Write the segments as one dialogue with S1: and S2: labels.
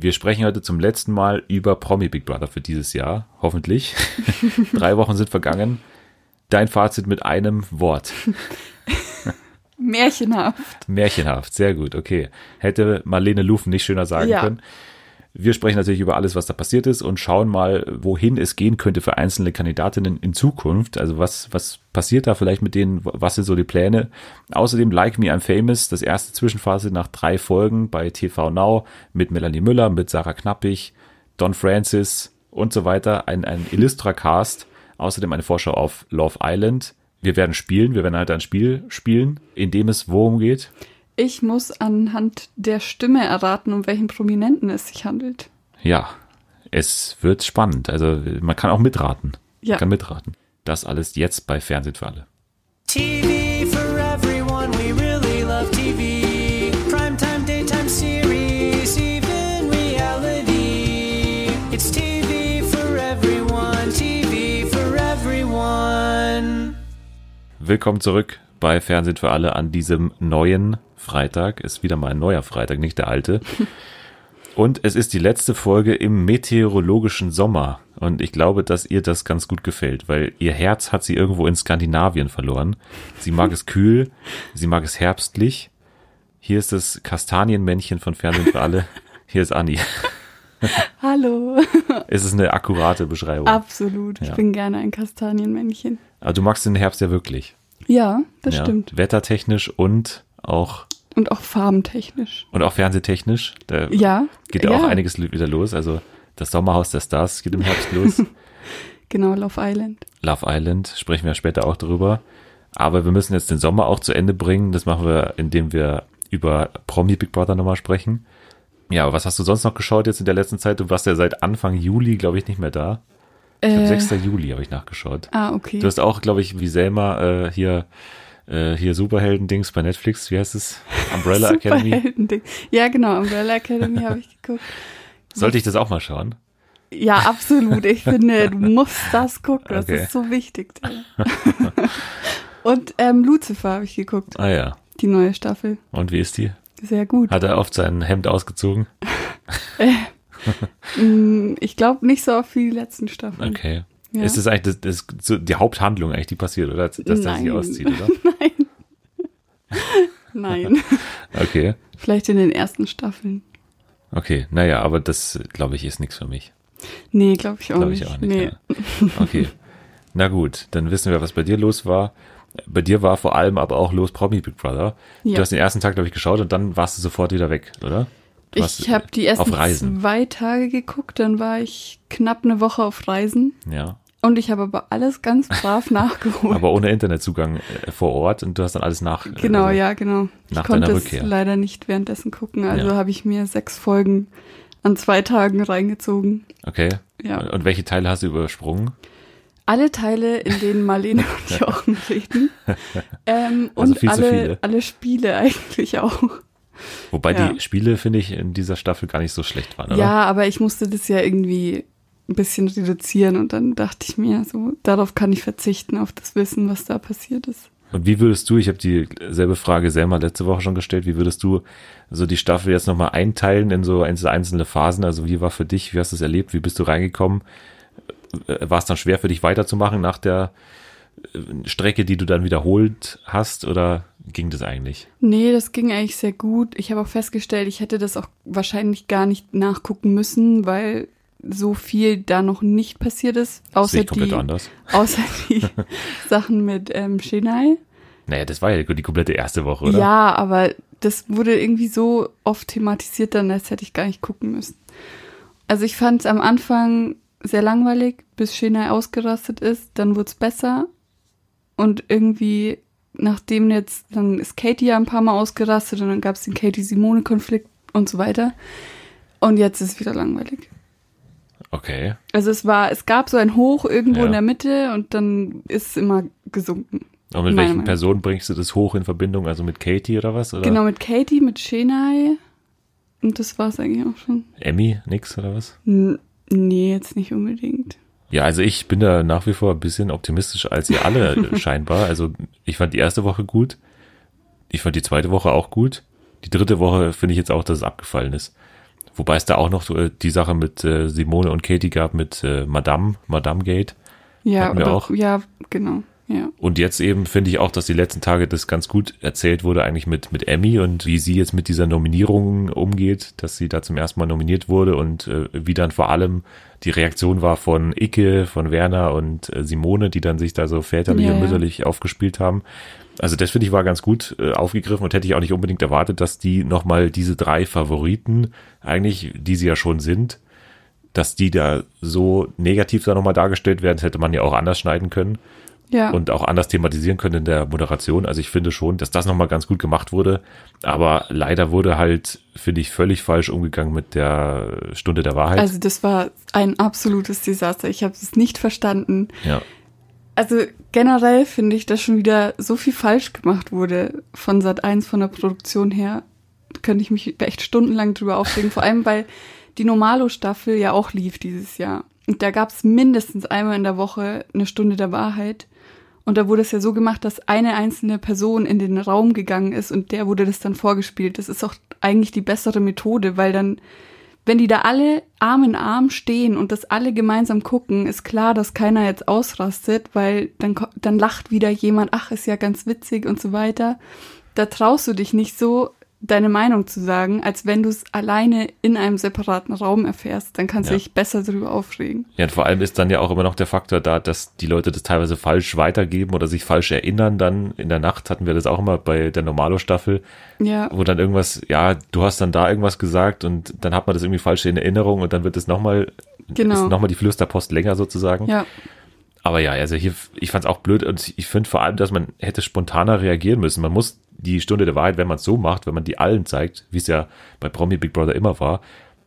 S1: Wir sprechen heute zum letzten Mal über Promi Big Brother für dieses Jahr, hoffentlich. Drei Wochen sind vergangen. Dein Fazit mit einem Wort.
S2: Märchenhaft.
S1: Märchenhaft, sehr gut, okay. Hätte Marlene Lufen nicht schöner sagen
S2: Ja.
S1: können. Wir sprechen natürlich über alles, was da passiert ist und schauen mal, wohin es gehen könnte für einzelne Kandidatinnen in Zukunft. Also was, was passiert da vielleicht mit denen? Was sind so die Pläne? Außerdem Like Me I'm Famous, das erste Zwischenphase nach drei Folgen bei TV Now mit Melanie Müller, mit Sarah Knappig, Don Francis und so weiter. Ein, ein Illustra-Cast. Außerdem eine Vorschau auf Love Island. Wir werden spielen, wir werden halt ein Spiel spielen, in dem es worum geht.
S2: Ich muss anhand der Stimme erraten, um welchen Prominenten es sich handelt.
S1: Ja, es wird spannend. Also man kann auch mitraten.
S2: Ja.
S1: Man kann mitraten. Das alles jetzt bei Fernsehen für alle.
S3: TV for everyone, we really love TV. Primetime, daytime series, even reality. It's TV for everyone, TV for everyone.
S1: Willkommen zurück bei Fernsehen für alle an diesem neuen Freitag. Ist wieder mal ein neuer Freitag, nicht der alte. Und es ist die letzte Folge im meteorologischen Sommer. Und ich glaube, dass ihr das ganz gut gefällt, weil ihr Herz hat sie irgendwo in Skandinavien verloren. Sie mag es kühl, sie mag es herbstlich. Hier ist das Kastanienmännchen von Fernsehen für alle. Hier ist Anni.
S2: Hallo.
S1: Es ist eine akkurate Beschreibung.
S2: Absolut. Ich
S1: Ja.
S2: bin gerne ein Kastanienmännchen.
S1: Aber du magst den Herbst ja wirklich.
S2: Ja, das
S1: ja?
S2: stimmt.
S1: Wettertechnisch und auch
S2: Und auch farbentechnisch.
S1: und auch fernsehtechnisch. Da
S2: Ja.
S1: geht ja auch einiges wieder los. Also das Sommerhaus der Stars geht im Herbst los.
S2: Genau, Love Island.
S1: Love Island sprechen wir später auch drüber. Aber wir müssen jetzt den Sommer auch zu Ende bringen. Das machen wir, indem wir über Promi Big Brother nochmal sprechen. Ja, aber was hast du sonst noch geschaut jetzt in der letzten Zeit? Du warst ja seit Anfang Juli, glaube ich, nicht mehr da. Ich glaube,
S2: Äh,
S1: 6. Juli habe ich nachgeschaut.
S2: ah, okay.
S1: Du hast auch, glaube ich, wie Selma äh, hier äh, hier Superhelden-Dings bei Netflix. Wie heißt es? Umbrella Academy.
S2: Ja, genau, Umbrella Academy habe ich geguckt.
S1: Sollte ich das auch mal schauen?
S2: Ja, absolut. Ich finde, du musst das gucken. Das
S1: Okay.
S2: ist so wichtig. Und ähm, Lucifer habe ich geguckt,
S1: Ah ja.
S2: die neue Staffel.
S1: Und wie ist die?
S2: Sehr gut.
S1: Hat er oft sein Hemd ausgezogen?
S2: Mm, Ich glaube nicht so oft wie die letzten Staffeln.
S1: Okay.
S2: Ja.
S1: Ist das eigentlich das, das, die Haupthandlung eigentlich, die passiert, oder? Dass er sich auszieht, oder?
S2: Nein.
S1: Okay.
S2: Vielleicht in den ersten Staffeln.
S1: Okay. Naja, aber das, glaube ich, ist nichts für mich.
S2: Nee, glaube ich auch nicht.
S1: ich auch nicht.
S2: nee.
S1: Ja. Okay. Na gut, dann wissen wir, was bei dir los war. Bei dir war vor allem aber auch los Promi Big Brother. Du
S2: Ja.
S1: hast den ersten Tag, glaube ich, geschaut und dann warst du sofort wieder weg, oder? Du
S2: Ich habe die ersten zwei Tage geguckt, dann war ich knapp eine Woche auf Reisen
S1: Ja.
S2: Und ich habe aber alles ganz brav nachgeholt.
S1: Aber ohne Internetzugang äh, vor Ort und du hast dann alles nach.
S2: Genau,
S1: also,
S2: ja, genau. Ich
S1: nach
S2: konnte
S1: deiner
S2: es
S1: Rückkehr.
S2: leider nicht währenddessen gucken, also
S1: Ja.
S2: habe ich mir sechs Folgen an zwei Tagen reingezogen.
S1: Okay.
S2: Ja.
S1: Und welche Teile hast du übersprungen?
S2: Alle Teile, in denen Marlene und Jochen reden. Ähm,
S1: Also
S2: und alle,
S1: viele.
S2: alle Spiele eigentlich auch.
S1: Wobei
S2: Ja.
S1: die Spiele, finde ich, in dieser Staffel gar nicht so schlecht waren, oder?
S2: Ja, aber ich musste das ja irgendwie ein bisschen reduzieren und dann dachte ich mir, so darauf kann ich verzichten, auf das Wissen, was da passiert ist.
S1: Und wie würdest du, ich habe dieselbe Frage Selma letzte Woche schon gestellt, wie würdest du so die Staffel jetzt nochmal einteilen in so einzelne einzelne Phasen? Also wie war für dich, wie hast du es erlebt, wie bist du reingekommen? Äh, War es dann schwer für dich weiterzumachen nach der äh, Strecke, die du dann wiederholt hast oder ging das eigentlich?
S2: Nee, das ging eigentlich sehr gut. Ich habe auch festgestellt, ich hätte das auch wahrscheinlich gar nicht nachgucken müssen, weil so viel da noch nicht passiert ist, außer die,
S1: anders.
S2: außer die Sachen mit ähm, Chennai.
S1: Naja, das war ja die komplette erste Woche, oder?
S2: Ja, aber das wurde irgendwie so oft thematisiert, dann als hätte ich gar nicht gucken müssen. Also ich fand es am Anfang sehr langweilig, bis Chennai ausgerastet ist, dann wurde es besser und irgendwie nachdem jetzt, dann ist Katie ja ein paar Mal ausgerastet und dann gab es den Katie-Simone-Konflikt und so weiter. Und jetzt ist es wieder langweilig.
S1: Okay.
S2: Also es war, es gab so ein Hoch irgendwo
S1: Ja.
S2: in der Mitte und dann ist es immer gesunken.
S1: Und mit welchen
S2: Meinung.
S1: Personen bringst du das hoch in Verbindung? Also mit Katie oder was? Oder
S2: Genau, mit Katie, mit Chennai und das war es eigentlich auch schon.
S1: Emmy, nix oder was?
S2: N nee, jetzt nicht unbedingt.
S1: Ja, also ich bin da nach wie vor ein bisschen optimistischer als ihr alle scheinbar. Also ich fand die erste Woche gut. Ich fand die zweite Woche auch gut. Die dritte Woche finde ich jetzt auch, dass es abgefallen ist. Wobei es da auch noch so, äh, die Sache mit äh, Simone und Katie gab mit äh, Madame, Madame Gate.
S2: Ja, oder,
S1: auch.
S2: ja, genau. Ja.
S1: Und jetzt eben finde ich auch, dass die letzten Tage das ganz gut erzählt wurde, eigentlich mit, mit Emmy und wie sie jetzt mit dieser Nominierung umgeht, dass sie da zum ersten Mal nominiert wurde und äh, wie dann vor allem die Reaktion war von Icke, von Werner und äh, Simone, die dann sich da so väterlich
S2: Ja,
S1: und mütterlich aufgespielt haben. Also das finde ich war ganz gut äh, aufgegriffen und hätte ich auch nicht unbedingt erwartet, dass die nochmal diese drei Favoriten, eigentlich, die sie ja schon sind, dass die da so negativ da nochmal dargestellt werden, das hätte man ja auch anders schneiden können
S2: Ja.
S1: und auch anders thematisieren können in der Moderation. Also ich finde schon, dass das nochmal ganz gut gemacht wurde. Aber leider wurde halt, finde ich, völlig falsch umgegangen mit der Stunde der Wahrheit.
S2: also das war ein absolutes Desaster. Ich habe es nicht verstanden.
S1: ja.
S2: Also generell finde ich, dass schon wieder so viel falsch gemacht wurde von Sat 1 von der Produktion her. Könnte ich mich echt stundenlang drüber aufregen. Vor allem, weil die Normalo-Staffel ja auch lief dieses Jahr. Und da gab es mindestens einmal in der Woche eine Stunde der Wahrheit. Und da wurde es ja so gemacht, dass eine einzelne Person in den Raum gegangen ist und der wurde das dann vorgespielt. Das ist auch eigentlich die bessere Methode, weil dann, wenn die da alle Arm in Arm stehen und das alle gemeinsam gucken, ist klar, dass keiner jetzt ausrastet, weil dann, dann lacht wieder jemand, ach, ist ja ganz witzig und so weiter. Da traust du dich nicht so, deine Meinung zu sagen, als wenn du es alleine in einem separaten Raum erfährst. Dann kannst du
S1: Ja.
S2: dich besser darüber aufregen.
S1: ja, und vor allem ist dann ja auch immer noch der Faktor da, dass die Leute das teilweise falsch weitergeben oder sich falsch erinnern. Dann in der Nacht hatten wir das auch immer bei der Normalo-Staffel,
S2: Ja,
S1: wo dann irgendwas, ja, du hast dann da irgendwas gesagt und dann hat man das irgendwie falsch in Erinnerung und dann wird es nochmal,
S2: Genau.
S1: ist nochmal die Flüsterpost länger sozusagen.
S2: ja,
S1: Aber ja, also hier, ich fand es auch blöd und ich finde vor allem, dass man hätte spontaner reagieren müssen. Man muss die Stunde der Wahrheit, wenn man es so macht, wenn man die allen zeigt, wie es ja bei Promi Big Brother immer war,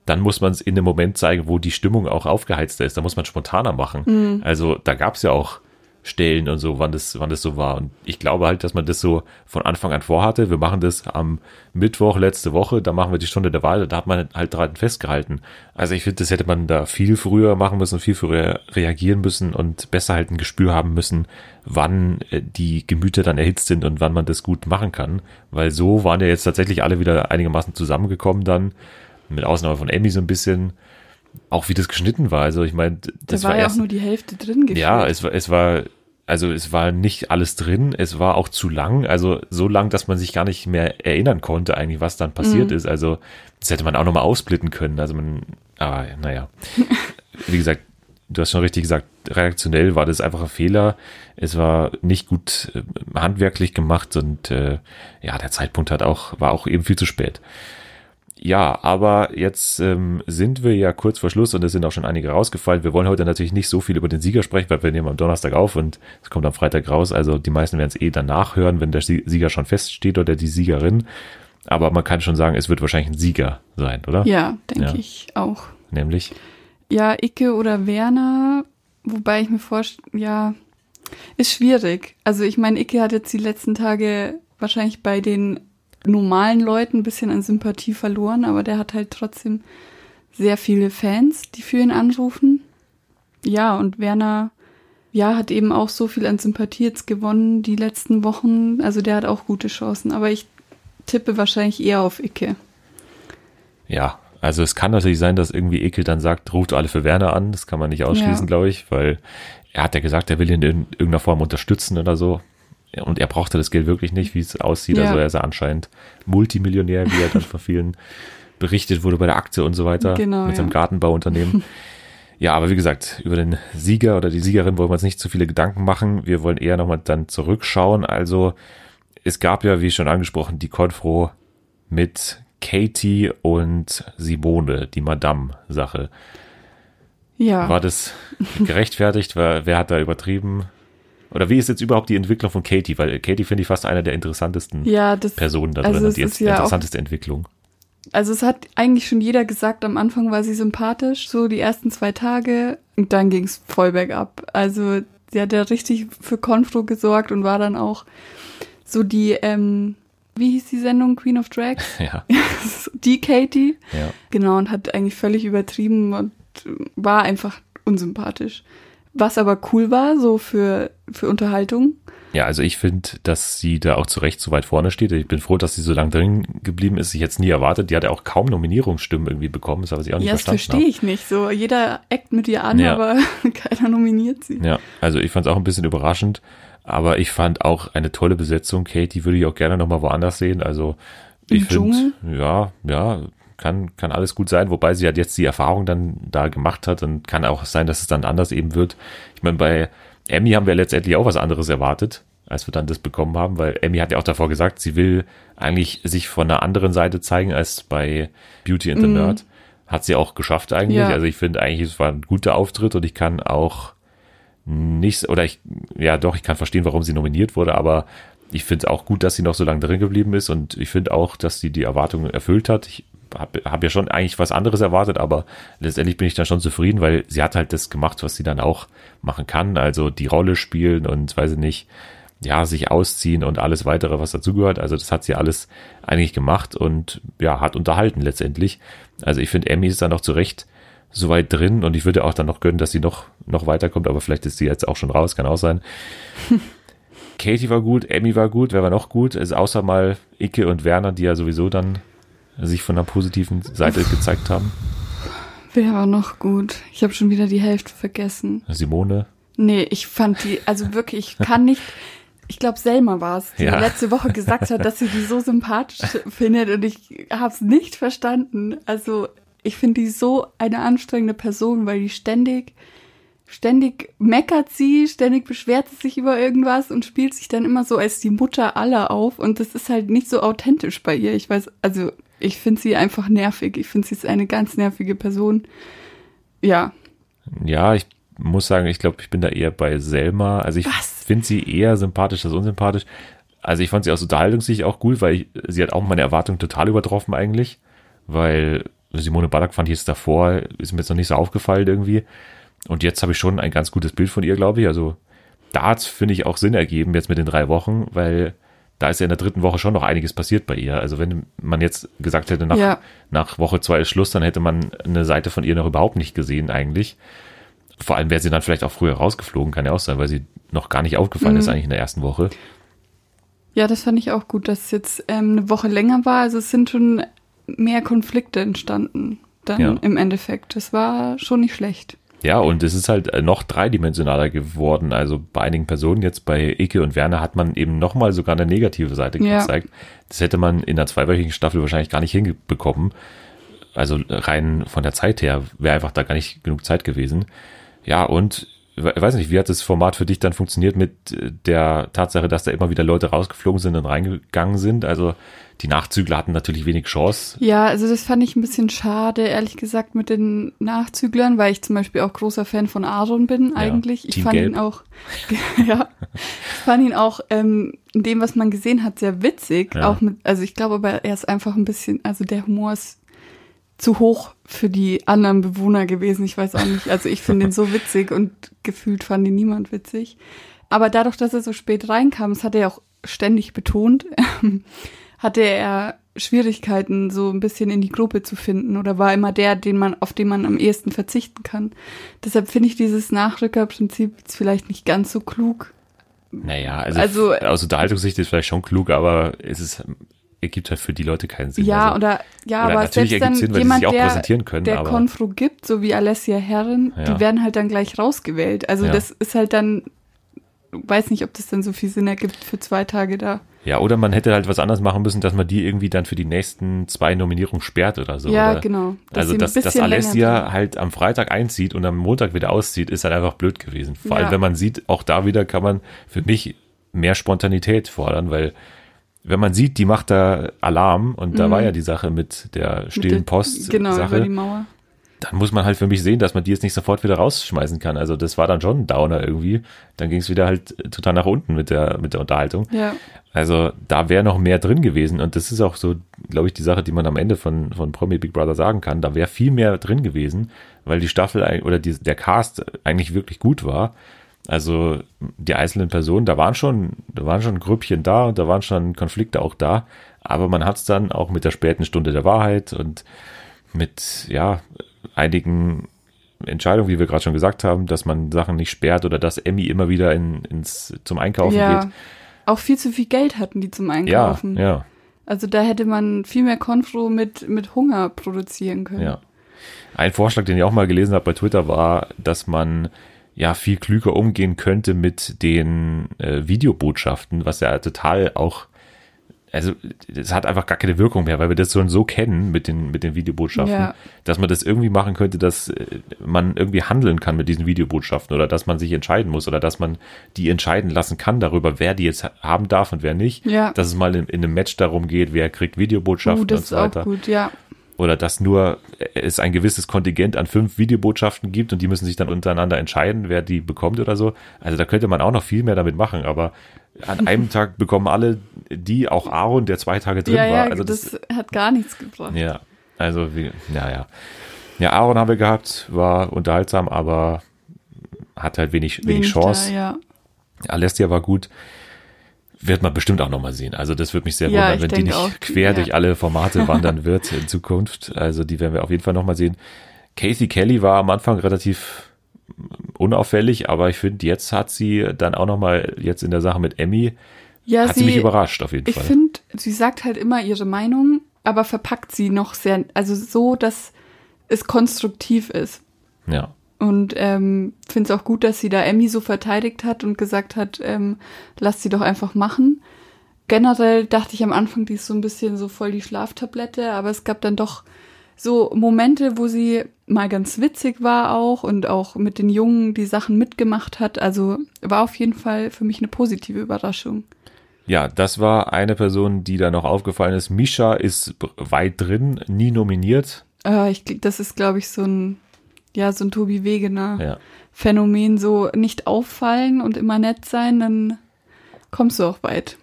S1: dann muss man es in dem Moment zeigen, wo die Stimmung auch aufgeheizter ist. Da muss man spontaner machen. Also da gab es ja auch Stellen und so, wann das, wann das so war. Und ich glaube halt, dass man das so von Anfang an vorhatte. Wir machen das am Mittwoch letzte Woche, da machen wir die Stunde der Wahl, da hat man halt dran festgehalten. Also ich finde, das hätte man da viel früher machen müssen, viel früher reagieren müssen und besser halt ein Gespür haben müssen, wann äh, die Gemüter dann erhitzt sind und wann man das gut machen kann. Weil so waren ja jetzt tatsächlich alle wieder einigermaßen zusammengekommen dann, mit Ausnahme von Emmy so ein bisschen. Auch wie das geschnitten war. Also ich meine,
S2: da
S1: das
S2: war
S1: war
S2: ja
S1: erst
S2: auch nur die Hälfte drin gefühlt.
S1: ja, es war, es war, also es war nicht alles drin, es war auch zu lang, also so lang, dass man sich gar nicht mehr erinnern konnte, eigentlich, was dann passiert ist. Also das hätte man auch nochmal aufsplitten können. Also man, aber naja. Wie gesagt, du hast schon richtig gesagt, reaktionell war das einfach ein Fehler. Es war nicht gut äh, handwerklich gemacht und äh, ja, der Zeitpunkt hat auch, war auch eben viel zu spät. Ja, aber jetzt ähm, sind wir ja kurz vor Schluss und es sind auch schon einige rausgefallen. Wir wollen heute natürlich nicht so viel über den Sieger sprechen, weil wir nehmen am Donnerstag auf und es kommt am Freitag raus. Also die meisten werden es eh danach hören, wenn der Sie- Sieger schon feststeht oder die Siegerin. Aber man kann schon sagen, es wird wahrscheinlich ein Sieger sein, oder?
S2: Ja, denke
S1: Ja.
S2: ich auch.
S1: Nämlich,
S2: Ja, Icke oder Werner, wobei ich mir vorstelle, ja, ist schwierig. Also ich meine, Icke hat jetzt die letzten Tage wahrscheinlich bei den normalen Leuten ein bisschen an Sympathie verloren, aber der hat halt trotzdem sehr viele Fans, die für ihn anrufen. Ja, und Werner, ja, hat eben auch so viel an Sympathie jetzt gewonnen die letzten Wochen. Also der hat auch gute Chancen, aber ich tippe wahrscheinlich eher auf Icke.
S1: ja, also es kann natürlich sein, dass irgendwie Ekel dann sagt, ruft alle für Werner an. Das kann man nicht ausschließen,
S2: Ja.
S1: glaube ich, weil er hat ja gesagt, er will ihn in irgendeiner Form unterstützen oder so. Und er brauchte das Geld wirklich nicht, wie es aussieht.
S2: Ja.
S1: Also er ist ja anscheinend Multimillionär, wie er dann von vielen berichtet wurde bei der Aktie und so weiter.
S2: Genau,
S1: mit seinem
S2: ja.
S1: Gartenbauunternehmen. ja, aber wie gesagt, über den Sieger oder die Siegerin wollen wir uns nicht zu viele Gedanken machen. Wir wollen eher nochmal dann zurückschauen. Also es gab ja, wie schon angesprochen, die Konfro mit Katie und Simone, die Madame-Sache.
S2: Ja.
S1: War das gerechtfertigt? Wer, wer hat da übertrieben? Oder wie ist jetzt überhaupt die Entwicklung von Katie? Weil Katie finde ich fast eine der interessantesten
S2: ja, das,
S1: Personen da
S2: also
S1: drin.
S2: es
S1: die
S2: ja
S1: interessanteste Entwicklung.
S2: Also es hat eigentlich schon jeder gesagt, am Anfang war sie sympathisch, so die ersten zwei Tage und dann ging's voll bergab. Also sie hat ja richtig für Konfro gesorgt und war dann auch so die, ähm, wie hieß die Sendung, Queen of Drags?
S1: Ja,
S2: die Katie.
S1: ja.
S2: Genau, und hat eigentlich völlig übertrieben und war einfach unsympathisch. Was aber cool war, so für, für Unterhaltung.
S1: Ja, also ich finde, dass sie da auch zu Recht so weit vorne steht. Ich bin froh, dass sie so lange drin geblieben ist. Ich jetzt nie erwartet. Die hat ja auch kaum Nominierungsstimmen irgendwie bekommen. Das habe ich auch nicht
S2: Ja, das
S1: verstanden.
S2: verstehe ich nicht. So, jeder eckt mit ihr an,
S1: Ja.
S2: aber keiner nominiert sie.
S1: Ja, also ich fand es auch ein bisschen überraschend, aber ich fand auch eine tolle Besetzung. Katie würde ich auch gerne nochmal woanders sehen. Also ich
S2: Im
S1: finde, ja, ja, kann, kann alles gut sein, wobei sie halt jetzt die Erfahrung dann da gemacht hat und kann auch sein, dass es dann anders eben wird. Ich meine, bei Emmy haben wir letztendlich auch was anderes erwartet, als wir dann das bekommen haben, weil Emmy hat ja auch davor gesagt, sie will eigentlich sich von einer anderen Seite zeigen als bei Beauty and the Nerd. Hat sie auch geschafft eigentlich.
S2: Ja.
S1: Also ich finde eigentlich, es war ein guter Auftritt und ich kann auch nicht, oder ich, ja doch, ich kann verstehen, warum sie nominiert wurde, aber ich finde es auch gut, dass sie noch so lange drin geblieben ist und ich finde auch, dass sie die Erwartungen erfüllt hat. Ich habe hab ja schon eigentlich was anderes erwartet, aber letztendlich bin ich dann schon zufrieden, weil sie hat halt das gemacht, was sie dann auch machen kann, also die Rolle spielen und weiß ich nicht, ja, sich ausziehen und alles weitere, was dazugehört. Also das hat sie alles eigentlich gemacht und ja, hat unterhalten letztendlich. Also ich finde, Emmy ist da noch zu Recht so weit drin und ich würde auch dann noch gönnen, dass sie noch, noch weiterkommt, aber vielleicht ist sie jetzt auch schon raus, kann auch sein. Katie war gut, Emmy war gut, wer war noch gut? Also außer mal Icke und Werner, die ja sowieso dann sich von der positiven Seite gezeigt haben.
S2: Wer war noch gut? Ich habe schon wieder die Hälfte vergessen.
S1: Simone.
S2: Nee, ich fand die, also wirklich, ich kann nicht. Ich glaube, Selma war es, die
S1: Ja.
S2: letzte Woche gesagt hat, dass sie die so sympathisch findet und ich habe es nicht verstanden. Also ich finde die so eine anstrengende Person, weil die ständig, ständig meckert sie, ständig beschwert sie sich über irgendwas und spielt sich dann immer so als die Mutter aller auf und das ist halt nicht so authentisch bei ihr. Ich weiß, also ich finde sie einfach nervig. Ich finde sie ist eine ganz nervige Person. Ja,
S1: Ja, ich muss sagen, ich glaube, ich bin da eher bei Selma. Also ich finde sie eher sympathisch als unsympathisch. Also ich fand sie aus Unterhaltungssicht auch gut, weil ich, sie hat auch meine Erwartungen total übertroffen eigentlich. Weil Simone Ballack fand ich jetzt davor, ist mir jetzt noch nicht so aufgefallen irgendwie. Und jetzt habe ich schon ein ganz gutes Bild von ihr, glaube ich. Also da hat finde ich, auch Sinn ergeben jetzt mit den drei Wochen, weil da ist ja in der dritten Woche schon noch einiges passiert bei ihr. Also wenn man jetzt gesagt hätte, nach,
S2: Ja.
S1: nach Woche zwei ist Schluss, dann hätte man eine Seite von ihr noch überhaupt nicht gesehen eigentlich. Vor allem wäre sie dann vielleicht auch früher rausgeflogen, kann ja auch sein, weil sie noch gar nicht aufgefallen ist eigentlich in der ersten Woche.
S2: Ja, das fand ich auch gut, dass es jetzt ähm, eine Woche länger war. Also es sind schon mehr Konflikte entstanden dann
S1: Ja.
S2: im Endeffekt. Das war schon nicht schlecht.
S1: Ja, und es ist halt äh, noch dreidimensionaler geworden. Also bei einigen Personen, jetzt bei Ike und Werner, hat man eben nochmal sogar eine negative Seite
S2: Ja.
S1: gezeigt. Das hätte man in der zweiwöchigen Staffel wahrscheinlich gar nicht hinbekommen. Also rein von der Zeit her wäre einfach da gar nicht genug Zeit gewesen. Ja, und weiß nicht, wie hat das Format für dich dann funktioniert mit äh, der Tatsache, dass da immer wieder Leute rausgeflogen sind und reingegangen sind? Also die Nachzügler hatten natürlich wenig Chance.
S2: Ja, also das fand ich ein bisschen schade, ehrlich gesagt, mit den Nachzüglern, weil ich zum Beispiel auch großer Fan von Aaron bin eigentlich. ich
S1: Team
S2: fand
S1: Gelb.
S2: ihn auch, ja, ich fand ihn auch ähm, in dem, was man gesehen hat, sehr witzig.
S1: Ja.
S2: Auch mit, also ich glaube, aber er ist einfach ein bisschen, also der Humor ist zu hoch für die anderen Bewohner gewesen. Ich weiß auch nicht. Also ich finde ihn so witzig und gefühlt fand ihn niemand witzig. Aber dadurch, dass er so spät reinkam, das hat er auch ständig betont, hatte er Schwierigkeiten, so ein bisschen in die Gruppe zu finden oder war immer der, den man, auf den man am ehesten verzichten kann. Deshalb finde ich dieses Nachrückerprinzip jetzt vielleicht nicht ganz so klug.
S1: Naja, also,
S2: Also-
S1: aus Unterhaltungssicht ist vielleicht schon klug, aber es ist, ergibt halt für die Leute keinen Sinn.
S2: Ja,
S1: also,
S2: oder ja,
S1: oder
S2: aber
S1: natürlich
S2: selbst dann
S1: Sinn,
S2: jemand,
S1: sich auch
S2: der,
S1: präsentieren können,
S2: der Konfro gibt, so wie Alessia Herren,
S1: Ja.
S2: die werden halt dann gleich rausgewählt. Also
S1: Ja.
S2: das ist halt dann, weiß nicht, ob das dann so viel Sinn ergibt für zwei Tage da.
S1: Ja, oder man hätte halt was anderes machen müssen, dass man die irgendwie dann für die nächsten zwei Nominierungen sperrt oder so.
S2: ja,
S1: oder?
S2: genau.
S1: also,
S2: sie ein
S1: dass, dass Alessia halt am Freitag einzieht und am Montag wieder auszieht, ist halt einfach blöd gewesen. Vor allem,
S2: Ja.
S1: wenn man sieht, auch da wieder kann man für mich mehr Spontanität fordern, weil wenn man sieht, die macht da Alarm und da
S2: Mhm.
S1: war ja die Sache mit der stillen Post
S2: Genau,
S1: Sache,
S2: über die Mauer.
S1: dann muss man halt für mich sehen, dass man die jetzt nicht sofort wieder rausschmeißen kann. Also das war dann schon ein Downer irgendwie. Dann ging es wieder halt total nach unten mit der, mit der Unterhaltung.
S2: Ja.
S1: Also da wäre noch mehr drin gewesen und das ist auch so, glaube ich, die Sache, die man am Ende von, von Promi Big Brother sagen kann. Da wäre viel mehr drin gewesen, weil die Staffel oder die, der Cast eigentlich wirklich gut war. Also die einzelnen Personen, da waren schon, da waren schon Grüppchen da und da waren schon Konflikte auch da, aber man hat es dann auch mit der späten Stunde der Wahrheit und mit ja einigen Entscheidung, wie wir gerade schon gesagt haben, dass man Sachen nicht sperrt oder dass Emmy immer wieder in, ins, zum Einkaufen
S2: ja.
S1: geht.
S2: Auch viel zu viel Geld hatten die zum
S1: Ja,
S2: Einkaufen.
S1: ja,
S2: Also da hätte man viel mehr Konfro mit, mit Hunger produzieren können.
S1: ja. Ein Vorschlag, den ich auch mal gelesen habe bei Twitter, war, dass man ja viel klüger umgehen könnte mit den äh, Videobotschaften, was ja total auch also es hat einfach gar keine Wirkung mehr, weil wir das schon so kennen mit den mit den Videobotschaften,
S2: Ja.
S1: dass man das irgendwie machen könnte, dass äh, man irgendwie handeln kann mit diesen Videobotschaften oder dass man sich entscheiden muss oder dass man die entscheiden lassen kann darüber, wer die jetzt ha- haben darf und wer nicht.
S2: Ja.
S1: Dass es mal in, in einem Match darum geht, wer kriegt Videobotschaften
S2: Uh,
S1: und so weiter
S2: gut, ja.
S1: Oder dass nur es ein gewisses Kontingent an fünf Videobotschaften gibt und die müssen sich dann untereinander entscheiden, wer die bekommt oder so. Also da könnte man auch noch viel mehr damit machen, aber an einem Tag bekommen alle die, auch Aaron, der zwei Tage drin
S2: Ja, ja,
S1: war. Also
S2: das,
S1: das,
S2: hat gar nichts gebracht.
S1: ja, also wie, ja, ja. Ja, Aaron haben wir gehabt, war unterhaltsam, aber hat halt wenig, wenig,
S2: Wenig
S1: Chance.
S2: Da, ja.
S1: Alessia war gut. Wird man bestimmt auch nochmal sehen. Also das würde mich sehr
S2: Ja,
S1: wundern,
S2: ich
S1: wenn die nicht
S2: auch.
S1: quer
S2: Ja.
S1: durch alle Formate wandern wird in Zukunft. Also die werden wir auf jeden Fall nochmal sehen. Casey Kelly war am Anfang relativ unauffällig, aber ich finde, jetzt hat sie dann auch nochmal jetzt in der Sache mit Emmy,
S2: Ja,
S1: hat sie, mich überrascht auf jeden
S2: Ich
S1: Fall.
S2: finde, sie sagt halt immer ihre Meinung, aber verpackt sie noch sehr, also so, dass es konstruktiv ist.
S1: Ja,
S2: Und ähm, finde es auch gut, dass sie da Emmy so verteidigt hat und gesagt hat, ähm, lass sie doch einfach machen. Generell dachte ich am Anfang, die ist so ein bisschen so voll die Schlaftablette, aber es gab dann doch so Momente, wo sie mal ganz witzig war auch und auch mit den Jungen die Sachen mitgemacht hat. Also war auf jeden Fall für mich eine positive Überraschung.
S1: ja, das war eine Person, die da noch aufgefallen ist. Misha ist weit drin, nie nominiert.
S2: Äh, ich, das ist, glaube ich, so ein, ja, so ein Tobi Wegener
S1: Ja.
S2: Phänomen, so nicht auffallen und immer nett sein, dann kommst du auch weit.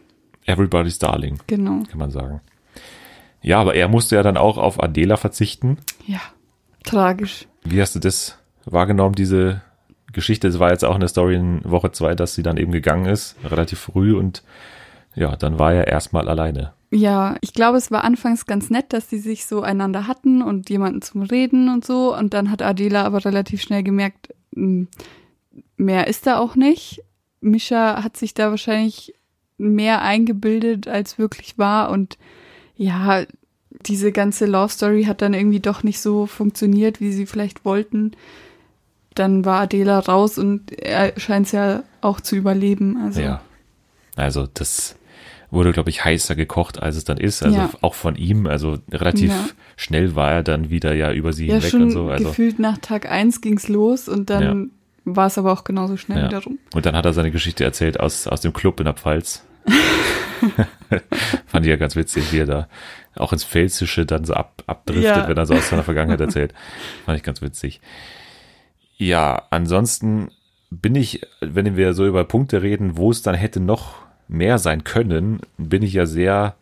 S1: Everybody's Darling,
S2: Genau.
S1: kann man sagen. Ja, aber er musste ja dann auch auf Adela verzichten.
S2: Ja, tragisch.
S1: Wie hast du das wahrgenommen, diese Geschichte? Es war jetzt auch eine Story in Woche zwei, dass sie dann eben gegangen ist, relativ früh und ja, dann war er erstmal alleine.
S2: Ja, ich glaube, es war anfangs ganz nett, dass die sich so einander hatten und jemanden zum Reden und so. Und dann hat Adela aber relativ schnell gemerkt, mh, mehr ist da auch nicht. Mischa hat sich da wahrscheinlich mehr eingebildet, als wirklich war. Und ja, diese ganze Love Story hat dann irgendwie doch nicht so funktioniert, wie sie vielleicht wollten. Dann war Adela raus und er scheint es ja auch zu überleben. Also
S1: Ja. Also das wurde, glaube ich, heißer gekocht, als es dann ist. Also
S2: Ja.
S1: auch von ihm. Also relativ
S2: Ja.
S1: schnell war er dann wieder ja über sie
S2: Ja,
S1: hinweg
S2: schon
S1: und so. Also
S2: gefühlt nach Tag eins ging's los und dann war es aber auch genauso schnell wieder rum.
S1: Und dann hat er seine Geschichte erzählt aus, aus dem Club in der Pfalz. Fand ich ja ganz witzig, wie er da auch ins Pfälzische dann so ab, abdriftet, wenn er so aus seiner Vergangenheit erzählt. Fand ich ganz witzig. Ja, ansonsten bin ich, wenn wir so über Punkte reden, wo es dann hätte noch mehr sein können, bin ich ja sehr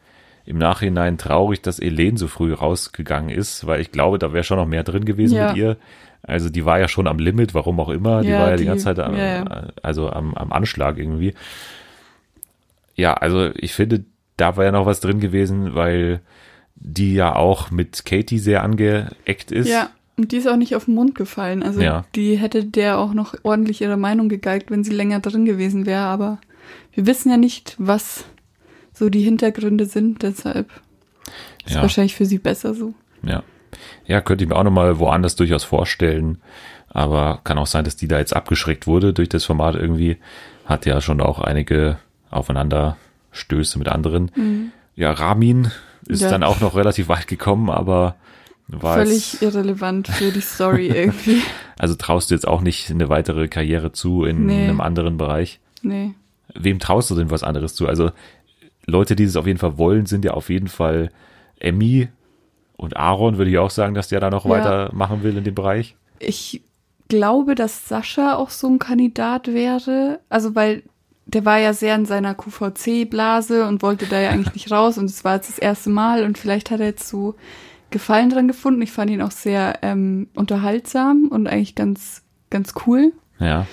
S1: im Nachhinein traurig, dass Elen so früh rausgegangen ist, weil ich glaube, da wäre schon noch mehr drin gewesen
S2: Ja.
S1: mit ihr. Also die war ja schon am Limit, warum auch immer. Die
S2: Ja,
S1: war ja die,
S2: die-
S1: ganze Zeit am,
S2: ja,
S1: also am, am Anschlag irgendwie. Ja, also ich finde, da war ja noch was drin gewesen, weil die ja auch mit Katie sehr angeeckt ist.
S2: Ja, und die ist auch nicht auf den Mund gefallen. Also
S1: Ja.
S2: die hätte der auch noch ordentlich ihre Meinung gegeigt, wenn sie länger drin gewesen wäre. Aber wir wissen ja nicht, was so die Hintergründe sind. Deshalb ist
S1: Ja.
S2: wahrscheinlich für sie besser so.
S1: Ja. Ja, könnte ich mir auch nochmal woanders durchaus vorstellen. Aber kann auch sein, dass die da jetzt abgeschreckt wurde durch das Format irgendwie. Hat ja schon auch einige Aufeinanderstöße mit anderen. Ja, Ramin ist
S2: Mhm. Ja.
S1: dann auch noch relativ weit gekommen, aber war
S2: Völlig irrelevant für die Story irgendwie.
S1: also traust du jetzt auch nicht eine weitere Karriere zu in
S2: Nee.
S1: einem anderen Bereich.
S2: Nee.
S1: Wem traust du denn was anderes zu? Also Leute, die es auf jeden Fall wollen, sind ja auf jeden Fall Emmy und Aaron, würde ich auch sagen, dass der da noch
S2: Ja.
S1: weitermachen will in dem Bereich.
S2: Ich glaube, dass Sascha auch so ein Kandidat wäre. Also, weil der war ja sehr in seiner QVC-Blase und wollte da ja eigentlich nicht raus. Und es war jetzt das erste Mal und vielleicht hat er jetzt so Gefallen dran gefunden. Ich fand ihn auch sehr ähm, unterhaltsam und eigentlich ganz, ganz cool.
S1: Ja,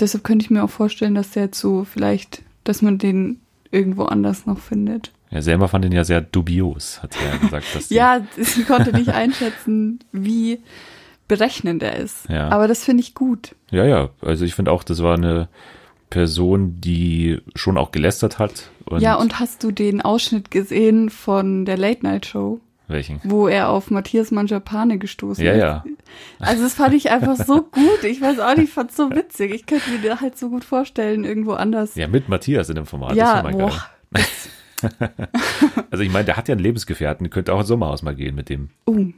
S2: Deshalb könnte ich mir auch vorstellen, dass der jetzt so vielleicht, dass man den irgendwo anders noch findet.
S1: ja selber fand ihn ja sehr dubios, hat er ja gesagt. Dass
S2: Ja, ich konnte nicht einschätzen, wie berechnender ist.
S1: Ja.
S2: Aber das finde ich gut.
S1: Ja, ja. Also ich finde auch, das war eine Person, die schon auch gelästert hat. Und
S2: ja, und hast du den Ausschnitt gesehen von der Late Night Show,
S1: welchen?
S2: wo er auf Matthias Mangiapane gestoßen
S1: Ja,
S2: ist?
S1: ja.
S2: Also das fand ich einfach so gut. Ich weiß auch nicht, ich fand's so witzig. Ich könnte mir das halt so gut vorstellen, irgendwo anders.
S1: Ja, mit Matthias in dem Format.
S2: Ja,
S1: das
S2: boah.
S1: Also ich meine, der hat ja einen Lebensgefährten, könnte auch ins Sommerhaus mal gehen mit dem,
S2: Uh.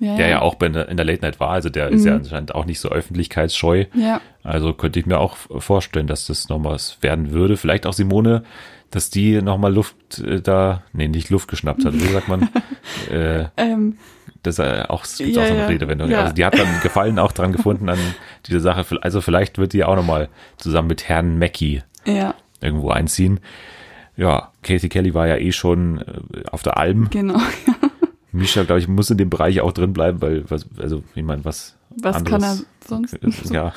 S2: Ja,
S1: der ja auch bei der, in der Late Night war. Also der ist ja anscheinend auch nicht so öffentlichkeitsscheu.
S2: Ja,
S1: Also könnte ich mir auch vorstellen, dass das noch was werden würde. Vielleicht auch Simone, dass die noch mal Luft äh, da, nee, nicht Luft geschnappt hat. Wie sagt man? äh,
S2: ähm,
S1: das äh, auch, gibt's
S2: Ja,
S1: auch so eine
S2: ja.
S1: Redewendung.
S2: Ja.
S1: Also die hat dann Gefallen auch dran gefunden an dieser Sache. Also vielleicht wird die auch noch mal zusammen mit Herrn Mackie
S2: ja,
S1: irgendwo einziehen. Ja, Kathy Kelly war ja eh schon äh, auf der Alm.
S2: genau.
S1: Misha, glaube ich, muss in dem Bereich auch drin bleiben, weil, was, also, ich meine, was.
S2: Was
S1: anderes,
S2: kann er sonst?
S1: Ja.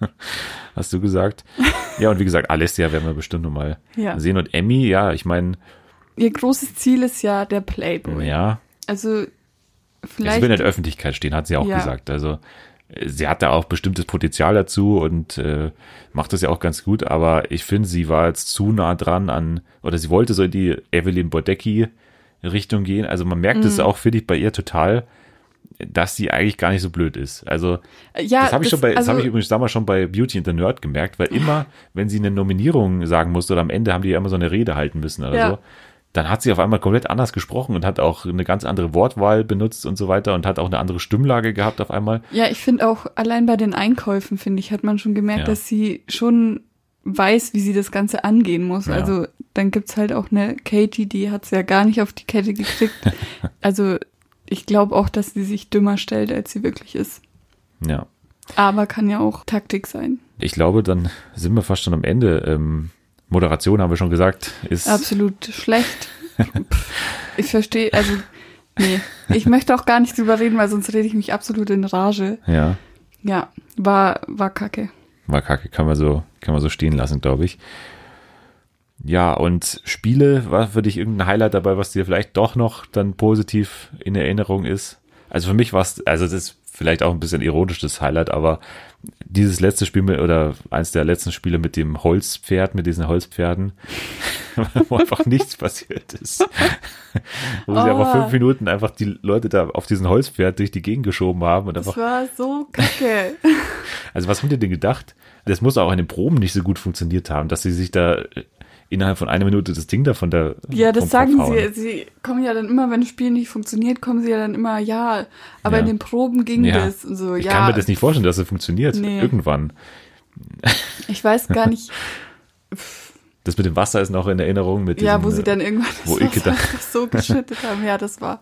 S1: Hast du gesagt. Ja, und wie gesagt, Alessia werden wir bestimmt noch mal
S2: Ja.
S1: sehen. Und Emmy, ja, ich meine,
S2: Ihr großes Ziel ist ja der Playboy.
S1: ja,
S2: Also
S1: sie
S2: vielleicht.
S1: will in der Öffentlichkeit stehen, hat sie auch
S2: Ja.
S1: gesagt. Also sie hat da auch bestimmtes Potenzial dazu und äh, macht das ja auch ganz gut, aber ich finde, sie war jetzt zu nah dran an, oder sie wollte so in die Evelyn Bodecki Richtung gehen. Also man merkt es auch, finde ich, bei ihr total, dass sie eigentlich gar nicht so blöd ist. Also
S2: ja,
S1: das habe ich schon bei, das
S2: also,
S1: habe ich übrigens damals schon bei Beauty and the Nerd gemerkt, weil immer, wenn sie eine Nominierung sagen musste oder am Ende haben die ja immer so eine Rede halten müssen oder
S2: Ja.
S1: so, dann hat sie auf einmal komplett anders gesprochen und hat auch eine ganz andere Wortwahl benutzt und so weiter und hat auch eine andere Stimmlage gehabt auf einmal.
S2: Ja, ich finde auch, allein bei den Einkäufen, finde ich, hat man schon gemerkt,
S1: Ja.
S2: dass sie schon weiß, wie sie das Ganze angehen muss.
S1: Ja.
S2: Also dann gibt's halt auch eine Katie, die hat's ja gar nicht auf die Kette gekriegt. also ich glaube auch, dass sie sich dümmer stellt, als sie wirklich ist.
S1: Ja.
S2: Aber kann ja auch Taktik sein.
S1: Ich glaube, dann sind wir fast schon am Ende. Ähm, Moderation haben wir schon gesagt, ist
S2: Absolut schlecht. Ich verstehe, also nee, ich möchte auch gar nicht drüber reden, weil sonst rede ich mich absolut in Rage.
S1: ja
S2: Ja, war war kacke.
S1: war kacke, kann man so kann man so stehen lassen, glaube ich. Ja, und Spiele, war für dich irgendein Highlight dabei, was dir vielleicht doch noch dann positiv in Erinnerung ist? Also für mich war es, also das ist vielleicht auch ein bisschen ironisch das Highlight, aber dieses letzte Spiel mit, oder eins der letzten Spiele mit dem Holzpferd, mit diesen Holzpferden, wo einfach nichts passiert ist. wo sie
S2: Oh.
S1: aber fünf Minuten einfach die Leute da auf diesen Holzpferd durch die Gegend geschoben haben und
S2: Das
S1: einfach
S2: war so kacke.
S1: also was habt ihr denn gedacht? Das muss auch in den Proben nicht so gut funktioniert haben, dass sie sich da innerhalb von einer Minute das Ding da von der
S2: Ja, das sagen sie. Sie kommen ja dann immer, wenn das Spiel nicht funktioniert, kommen sie ja dann immer, ja, aber
S1: Ja.
S2: in den Proben ging
S1: Ja.
S2: das und so.
S1: Ich
S2: ja,
S1: kann mir das nicht vorstellen, dass es funktioniert.
S2: Nee.
S1: Irgendwann.
S2: Ich weiß gar nicht,
S1: Das mit dem Wasser ist noch in Erinnerung. Mit
S2: ja,
S1: diesem,
S2: wo sie
S1: äh,
S2: dann irgendwann
S1: wo
S2: das Wasser so geschüttet haben. Ja, das war.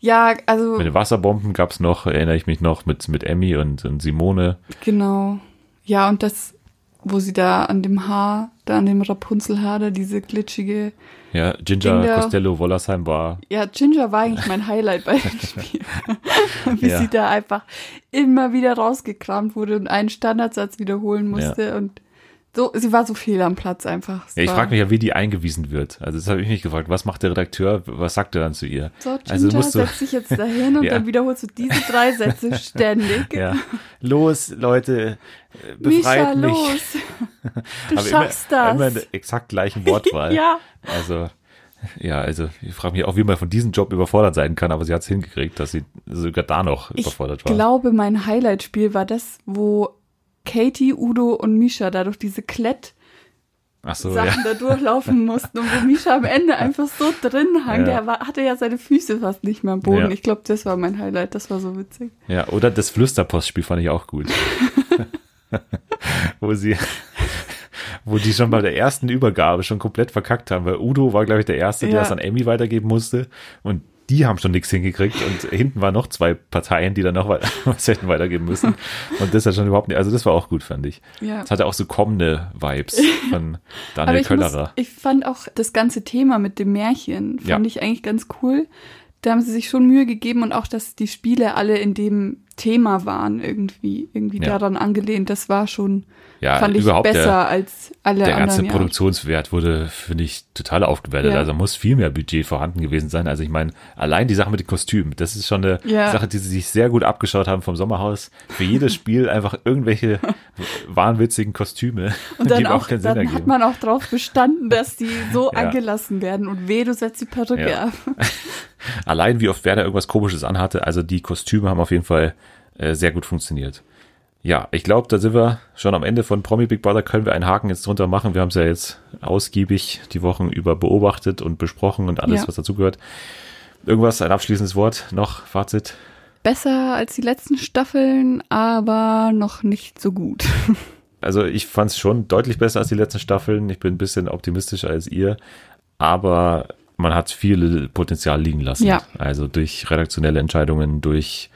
S2: Ja, also
S1: Mit den Wasserbomben gab's noch, erinnere ich mich noch, mit, mit Emmy und, und Simone.
S2: genau. Ja, und das, wo sie da an dem Haar, da an dem Rapunzelhaar, da diese glitschige.
S1: Ja, Ginger
S2: Ding da.
S1: Costello Wollersheim war.
S2: Ja, Ginger war eigentlich mein Highlight bei dem Spiel. Wie
S1: Ja.
S2: sie da einfach immer wieder rausgekramt wurde und einen Standardsatz wiederholen musste und so, sie war so fehl am Platz einfach.
S1: Ja, ich frage mich ja, wie die eingewiesen wird. Also das habe ich mich gefragt. Was macht der Redakteur? Was sagt er dann zu ihr?
S2: So, Ginger,
S1: also musst du,
S2: setz dich jetzt dahin und
S1: Ja.
S2: dann wiederholst du diese drei Sätze ständig.
S1: ja, los, Leute, äh,
S2: Misha,
S1: befreit mich.
S2: los. Du
S1: Aber
S2: schaffst
S1: immer,
S2: das.
S1: Immer in der exakt gleichen Wortwahl.
S2: ja.
S1: Also, ja, also ich frage mich auch, wie man von diesem Job überfordert sein kann, aber sie hat es hingekriegt, dass sie sogar da noch
S2: Ich
S1: überfordert war.
S2: glaube, mein Highlight-Spiel war das, wo Katie, Udo und Misha da durch diese Klett
S1: so,
S2: Sachen
S1: ja.
S2: da durchlaufen mussten und wo Misha am Ende einfach so drin hang.
S1: Ja.
S2: Der war, hatte ja seine Füße fast nicht mehr am Boden.
S1: Ja.
S2: Ich glaube, das war mein Highlight. Das war so witzig.
S1: ja. Oder das Flüsterpostspiel fand ich auch gut. wo sie, wo die schon bei der ersten Übergabe schon komplett verkackt haben, weil Udo war, glaube ich, der Erste, der es an Emmy weitergeben musste und die haben schon nichts hingekriegt und hinten waren noch zwei Parteien, die dann noch was hätten weitergeben müssen. Und das hat schon überhaupt nicht, also das war auch gut, fand ich.
S2: Ja.
S1: Das hatte auch so kommende Vibes von
S2: Aber
S1: Daniel
S2: ich, muss,
S1: Köllerer.
S2: ich fand auch das ganze Thema mit dem Märchen, fand
S1: Ja.
S2: ich eigentlich ganz cool. Da haben sie sich schon Mühe gegeben und auch, dass die Spiele alle in dem Thema waren irgendwie, irgendwie
S1: Ja.
S2: daran angelehnt. Das war schon,
S1: Ja,
S2: fand ich besser
S1: der,
S2: als alle
S1: der ganze
S2: anderen. ja.
S1: Produktionswert wurde, finde ich, total aufgewertet. Also muss viel mehr Budget vorhanden gewesen sein. Also ich meine, allein die Sache mit den Kostümen, das ist schon eine. Sache, die sie sich sehr gut abgeschaut haben vom Sommerhaus. Für jedes Spiel einfach irgendwelche wahnwitzigen Kostüme,
S2: Und dann,
S1: die
S2: auch,
S1: überhaupt keinen Sinn
S2: dann hat man auch drauf bestanden, dass die so angelassen werden. Und weh, du setzt die Perücke ab.
S1: Allein wie oft Werder irgendwas Komisches anhatte. Also die Kostüme haben auf jeden Fall äh, sehr gut funktioniert. Ja, ich glaube, da sind wir schon am Ende von Promi Big Brother. Können wir einen Haken jetzt drunter machen? Wir haben es ja jetzt ausgiebig die Wochen über beobachtet und besprochen und alles,
S2: Ja.
S1: was dazugehört. Irgendwas, ein abschließendes Wort noch, Fazit?
S2: Besser als die letzten Staffeln, aber noch nicht so gut.
S1: Also ich fand es schon deutlich besser als die letzten Staffeln. Ich bin ein bisschen optimistischer als ihr, aber man hat viel Potenzial liegen lassen.
S2: Ja.
S1: Also durch redaktionelle Entscheidungen, durch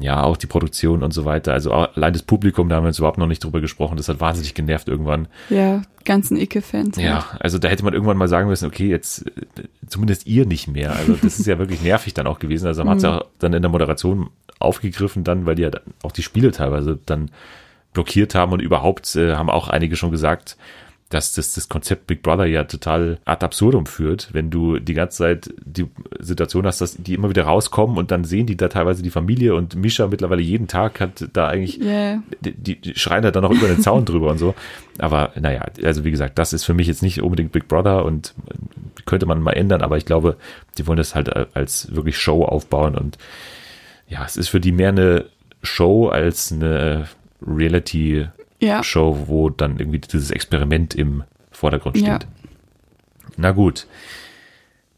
S1: ja auch die Produktion und so weiter. Also allein das Publikum, da haben wir jetzt überhaupt noch nicht drüber gesprochen. Das hat wahnsinnig genervt irgendwann.
S2: Ja, ganzen Icke-Fans.
S1: Ja, also da hätte man irgendwann mal sagen müssen, okay, jetzt zumindest ihr nicht mehr. Also das ist ja wirklich nervig dann auch gewesen. Also man hat es ja auch dann in der Moderation aufgegriffen dann, weil die ja auch die Spiele teilweise dann blockiert haben und überhaupt äh, haben auch einige schon gesagt, dass das, das Konzept Big Brother ja total ad absurdum führt, wenn du die ganze Zeit die Situation hast, dass die immer wieder rauskommen und dann sehen die da teilweise die Familie und Mischa mittlerweile jeden Tag hat da eigentlich
S2: Ja,
S1: die, die schreien da dann noch über den Zaun drüber und so. Aber naja, also wie gesagt, das ist für mich jetzt nicht unbedingt Big Brother und könnte man mal ändern, aber ich glaube, die wollen das halt als wirklich Show aufbauen und ja, es ist für die mehr eine Show als eine Reality-Show,
S2: ja.
S1: wo dann irgendwie dieses Experiment im Vordergrund steht.
S2: Ja.
S1: Na gut.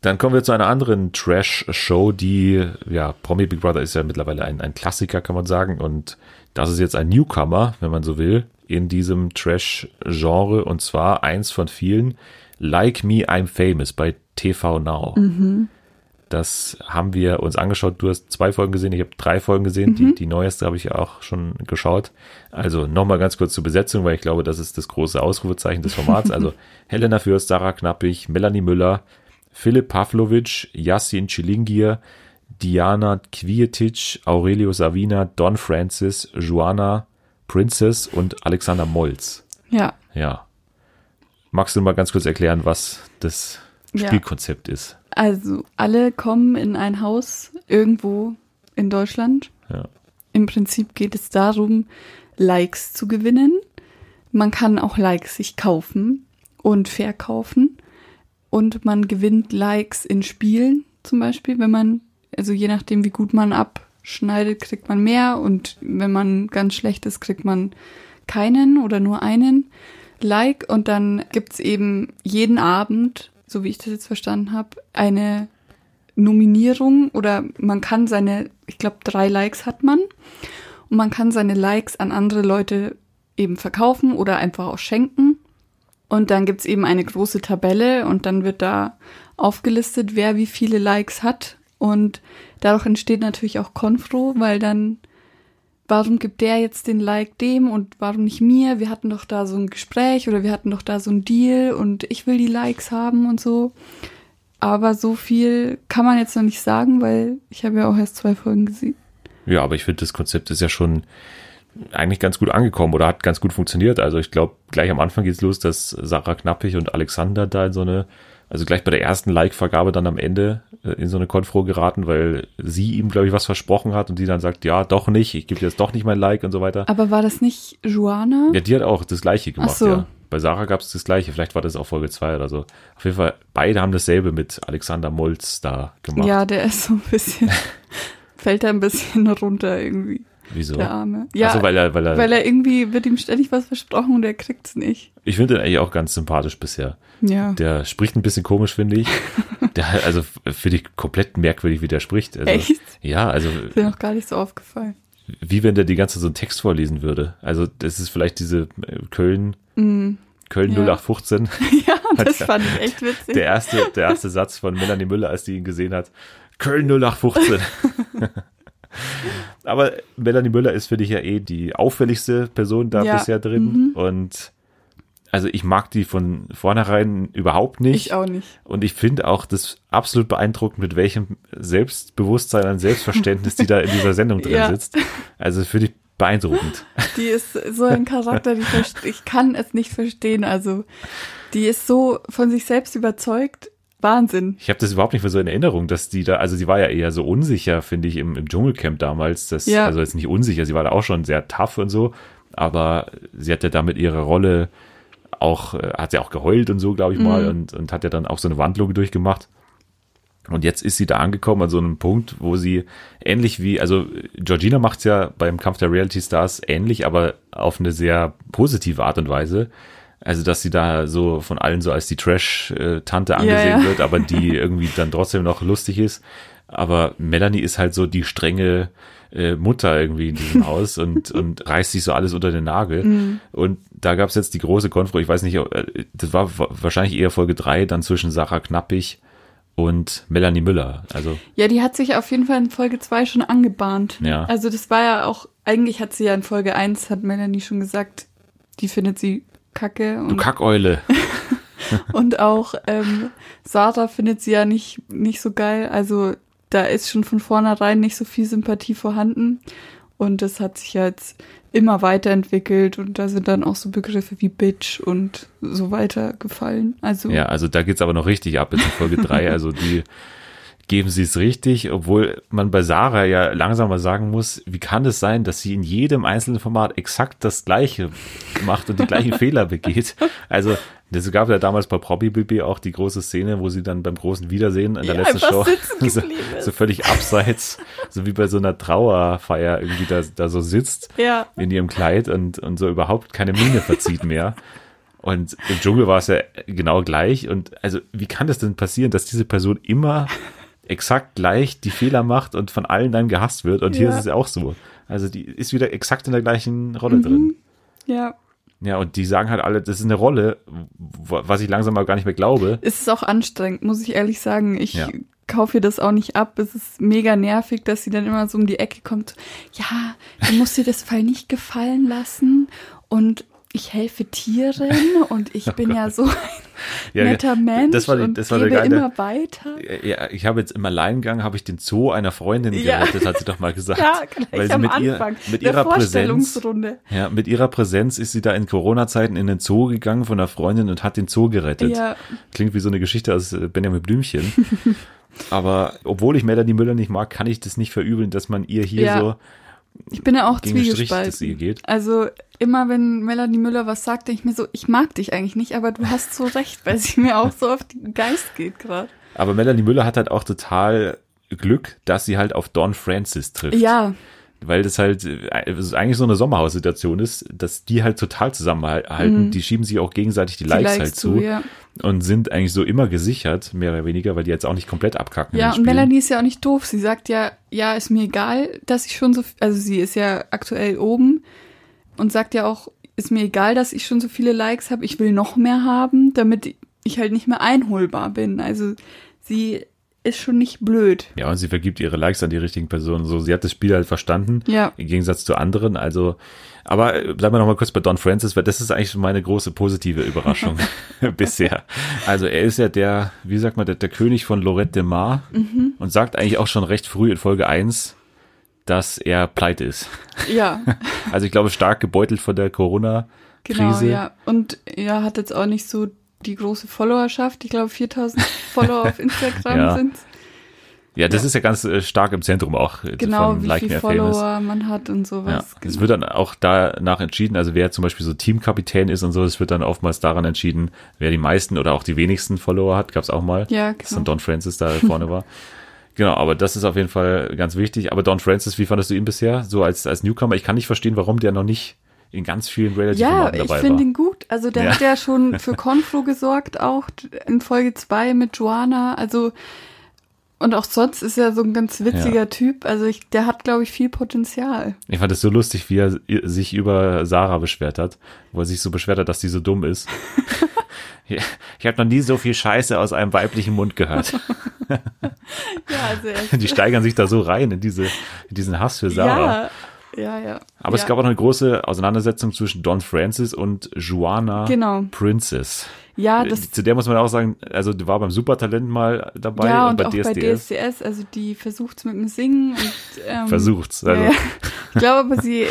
S1: Dann kommen wir zu einer anderen Trash-Show, die, ja, Promi Big Brother ist ja mittlerweile ein, ein Klassiker, kann man sagen. Und das ist jetzt ein Newcomer, wenn man so will, in diesem Trash-Genre. Und zwar eins von vielen, Like Me, I'm Famous bei TV Now. Das haben wir uns angeschaut. Du hast zwei Folgen gesehen, ich habe drei Folgen gesehen. Die, die neueste habe ich auch schon geschaut. Also nochmal ganz kurz zur Besetzung, weil ich glaube, das ist das große Ausrufezeichen des Formats. Also Helena Fürst, Sarah Knappig, Melanie Müller, Philipp Pavlovic, Yassin Chilingir, Diana Kvietic, Aurelio Savina, Don Francis, Joanna Princess und Alexander Molz.
S2: ja.
S1: Ja. Magst du mal ganz kurz erklären, was das
S2: Ja.
S1: Spielkonzept ist?
S2: Also, alle kommen in ein Haus irgendwo in Deutschland.
S1: Ja.
S2: Im Prinzip geht es darum, Likes zu gewinnen. Man kann auch Likes sich kaufen und verkaufen. Und man gewinnt Likes in Spielen zum Beispiel, wenn man, also je nachdem, wie gut man abschneidet, kriegt man mehr. Und wenn man ganz schlecht ist, kriegt man keinen oder nur einen Like. Und dann gibt's eben jeden Abend, so wie ich das jetzt verstanden habe, eine Nominierung oder man kann seine, ich glaube, drei Likes hat man. Und man kann seine Likes an andere Leute eben verkaufen oder einfach auch schenken. Und dann gibt's eben eine große Tabelle und dann wird da aufgelistet, wer wie viele Likes hat. Und dadurch entsteht natürlich auch Konfro, weil dann, warum gibt der jetzt den Like dem und warum nicht mir? Wir hatten doch da so ein Gespräch oder wir hatten doch da so ein Deal und ich will die Likes haben und so. Aber so viel kann man jetzt noch nicht sagen, weil ich habe ja auch erst zwei Folgen gesehen.
S1: Ja, aber ich finde, das Konzept ist ja schon eigentlich ganz gut angekommen oder hat ganz gut funktioniert. Also ich glaube, gleich am Anfang geht's los, dass Sarah Knappig und Alexander da in so eine, also gleich bei der ersten Like-Vergabe dann am Ende in so eine Konfro geraten, weil sie ihm, glaube ich, was versprochen hat und die dann sagt, ja, doch nicht, ich gebe dir jetzt doch nicht mein Like und so weiter.
S2: Aber war das nicht Joanna?
S1: Ja, die hat auch das Gleiche gemacht,
S2: Ach so.
S1: ja. Bei Sarah gab es das Gleiche, vielleicht war das auch Folge 2 oder so. Auf jeden Fall, beide haben dasselbe mit Alexander Molz da gemacht.
S2: Ja, der ist so ein bisschen, fällt da ein bisschen runter irgendwie,
S1: Wieso?
S2: der Arme. Ja,
S1: so, weil er, weil er,
S2: weil er irgendwie wird ihm ständig was versprochen und er kriegt's nicht.
S1: ich finde den eigentlich auch ganz sympathisch bisher.
S2: Ja.
S1: Der spricht ein bisschen komisch, finde ich. Der, also finde ich komplett merkwürdig, wie der spricht. Also,
S2: Echt?
S1: Ja, also
S2: Ist mir noch gar nicht so aufgefallen.
S1: wie wenn der die ganze Zeit so einen Text vorlesen würde. Also das ist vielleicht diese äh, Köln, Köln
S2: Mm. Ja.
S1: 0815.
S2: Ja, das fand ich echt witzig.
S1: Der erste, der erste Satz von Melanie Müller, als die ihn gesehen hat. Köln 0815. Aber Melanie Müller ist, finde ich, ja eh die auffälligste Person da
S2: Ja,
S1: bisher drin. Und also ich mag die von vornherein überhaupt nicht.
S2: Ich auch nicht.
S1: Und ich finde auch das absolut beeindruckend, mit welchem Selbstbewusstsein und Selbstverständnis die da in dieser Sendung drin
S2: Ja.
S1: sitzt. Also finde ich beeindruckend.
S2: Die ist so ein Charakter, die ich kann es nicht verstehen. Also, die ist so von sich selbst überzeugt. Wahnsinn.
S1: Ich habe das überhaupt nicht mehr so in Erinnerung, dass die da, also sie war ja eher so unsicher, finde ich, im, im Dschungelcamp damals. Das,
S2: Ja.
S1: Also jetzt nicht unsicher, sie war da auch schon sehr tough und so, aber sie hat ja damit ihre Rolle auch, äh, hat sie auch geheult und so, glaube ich mal, und, und hat ja dann auch so eine Wandlung durchgemacht. Und jetzt ist sie da angekommen an so einem Punkt, wo sie ähnlich wie, also Georgina macht's ja beim Kampf der Reality Stars ähnlich, aber auf eine sehr positive Art und Weise. Also, dass sie da so von allen so als die Trash-Tante angesehen
S2: ja.
S1: wird, aber die irgendwie dann trotzdem noch lustig ist. Aber Melanie ist halt so die strenge äh, Mutter irgendwie in diesem Haus und, und reißt sich so alles unter den Nagel. Und da gab's jetzt die große Konfro, ich weiß nicht, äh, das war wa- wahrscheinlich eher Folge drei, dann zwischen Sarah Knappig und Melanie Müller. Also
S2: Ja, die hat sich auf jeden Fall in Folge 2 schon angebahnt.
S1: Ja.
S2: Also das war ja auch, eigentlich hat sie ja in Folge 1, hat Melanie schon gesagt, die findet sie kacke.
S1: du
S2: Und,
S1: Kackeule.
S2: und auch ähm, Sarah findet sie ja nicht, nicht so geil. Also da ist schon von vornherein nicht so viel Sympathie vorhanden. Und das hat sich ja jetzt immer weiterentwickelt und da sind dann auch so Begriffe wie Bitch und so weiter gefallen. Also
S1: Ja, also da geht's aber noch richtig ab in Folge drei. Also die geben sie es richtig, obwohl man bei Sarah ja langsam mal sagen muss, wie kann es sein, dass sie in jedem einzelnen Format exakt das Gleiche macht und die gleichen Fehler begeht? Also es gab ja damals bei Probi BB auch die große Szene, wo sie dann beim großen Wiedersehen in der
S2: Ja,
S1: letzten Show so, so völlig abseits, so wie bei so einer Trauerfeier irgendwie da, da so sitzt
S2: ja.
S1: in ihrem Kleid und, und so überhaupt keine Miene verzieht mehr. Und im Dschungel war es ja genau gleich. Und also, wie kann das denn passieren, dass diese Person immer exakt gleich die Fehler macht und von allen dann gehasst wird? Und hier
S2: Ja.
S1: ist es ja auch so. Also, die ist wieder exakt in der gleichen Rolle drin.
S2: Ja.
S1: Ja, und die sagen halt alle, das ist eine Rolle, was ich langsam mal gar nicht mehr glaube.
S2: Es ist auch anstrengend, muss ich ehrlich sagen. Ich
S1: Ja.
S2: kaufe ihr das auch nicht ab. Es ist mega nervig, dass sie dann immer so um die Ecke kommt. Ja, du musst dir das Fall nicht gefallen lassen und ich helfe Tieren und ich bin ja so ein
S1: Ja,
S2: netter Mensch
S1: das war die-
S2: und
S1: das war
S2: gebe immer weiter.
S1: Ja, ich habe jetzt im Alleingang habe ich den Zoo einer Freundin
S2: Ja.
S1: gerettet, hat sie doch mal gesagt.
S2: Ja, gleich
S1: Weil sie
S2: am
S1: mit, ihr,
S2: Anfang
S1: mit
S2: der
S1: ihrer Präsenz,
S2: Vorstellungsrunde.
S1: ja, mit ihrer Präsenz ist sie da in Corona-Zeiten in den Zoo gegangen von einer Freundin und hat den Zoo gerettet.
S2: Ja,
S1: Klingt wie so eine Geschichte aus äh, Benjamin Blümchen. Aber obwohl ich Melanie Müller nicht mag, kann ich das nicht verübeln, dass man ihr hier
S2: Ja.
S1: so
S2: ich bin ja auch zwiegespalten. Also immer wenn Melanie Müller was sagt, denke ich mir so, ich mag dich eigentlich nicht, aber du hast so recht, weil sie mir auch so auf den Geist geht gerade.
S1: Aber Melanie Müller hat halt auch total Glück, dass sie halt auf Don Francis trifft.
S2: Ja,
S1: weil das halt äh, es ist eigentlich so eine Sommerhaussituation ist, dass die halt total zusammenhalten. Die schieben sich auch gegenseitig die,
S2: Mhm. die
S1: Likes, halt zu
S2: ja.
S1: und sind eigentlich so immer gesichert, mehr oder weniger, weil die jetzt auch nicht komplett abkacken.
S2: Ja, und. Melanie ist ja auch nicht doof. Sie sagt ja, ja, ist mir egal, dass ich schon so, also sie ist ja aktuell oben und sagt ja auch, ist mir egal, dass ich schon so viele Likes habe. Ich will noch mehr haben, damit ich halt nicht mehr einholbar bin. Also sie ist schon nicht blöd.
S1: Ja, und sie vergibt ihre Likes an die richtigen Personen. So, sie hat das Spiel halt verstanden.
S2: Ja.
S1: Im Gegensatz zu anderen. Also, aber äh, bleiben wir noch mal kurz bei Don Francis, weil das ist eigentlich schon meine große positive Überraschung bisher. Also, er ist ja der, wie sagt man, der, der König von Lorette de Mar
S2: Mhm.
S1: und sagt eigentlich auch schon recht früh in Folge 1, dass er pleite ist.
S2: Ja,
S1: Also, ich glaube, stark gebeutelt von der Corona-Krise.
S2: genau, ja. Und er hat jetzt auch nicht so die große Followerschaft. Ich glaube, 4000 Follower auf Instagram
S1: Ja.
S2: sind's.
S1: Ja, das ist ja ganz äh, stark im Zentrum auch äh,
S2: Genau,
S1: von
S2: wie
S1: Like
S2: viele
S1: Are Famous.
S2: Follower man hat und
S1: Ja,
S2: sowas.
S1: es
S2: Genau.
S1: wird dann auch danach entschieden, also wer zum Beispiel so Teamkapitän ist und so, es wird dann oftmals daran entschieden, wer die meisten oder auch die wenigsten Follower hat, gab's auch mal,
S2: Ja,
S1: dass dann
S2: genau.
S1: Don Francis da vorne war. Genau, aber das ist auf jeden Fall ganz wichtig. Aber Don Francis, wie fandest du ihn bisher? So als, als Newcomer? Ich kann nicht verstehen, warum der noch nicht in ganz vielen
S2: Ja,
S1: Reality-Formaten
S2: ich
S1: dabei
S2: finde
S1: war.
S2: ihn gut. Also der
S1: Ja.
S2: hat ja schon für Konflo gesorgt, auch in Folge 2 mit Joanna. Also und auch sonst ist er so ein ganz witziger
S1: Ja.
S2: Typ. Also ich, der hat, glaube ich, viel Potenzial.
S1: Ich fand es so lustig, wie er sich über Sarah beschwert hat, wo er sich so beschwert hat, dass die so dumm ist. Ja, ich habe noch nie so viel Scheiße aus einem weiblichen Mund gehört.
S2: Ja, also
S1: Die steigern sich da so rein in diese, in diesen Hass für Sarah.
S2: ja, Ja, ja.
S1: Aber
S2: ja.
S1: es gab auch noch eine große Auseinandersetzung zwischen Don Francis und Joanna
S2: Genau.
S1: Princess.
S2: Ja, das
S1: Zu der muss man auch sagen, also die war beim Supertalent mal dabei
S2: ja,
S1: und,
S2: und
S1: bei
S2: auch
S1: DSDS.
S2: bei DSDS, also die versucht's mit dem Singen und ähm,
S1: Versucht's, also.
S2: Ja. Ich glaube aber, sie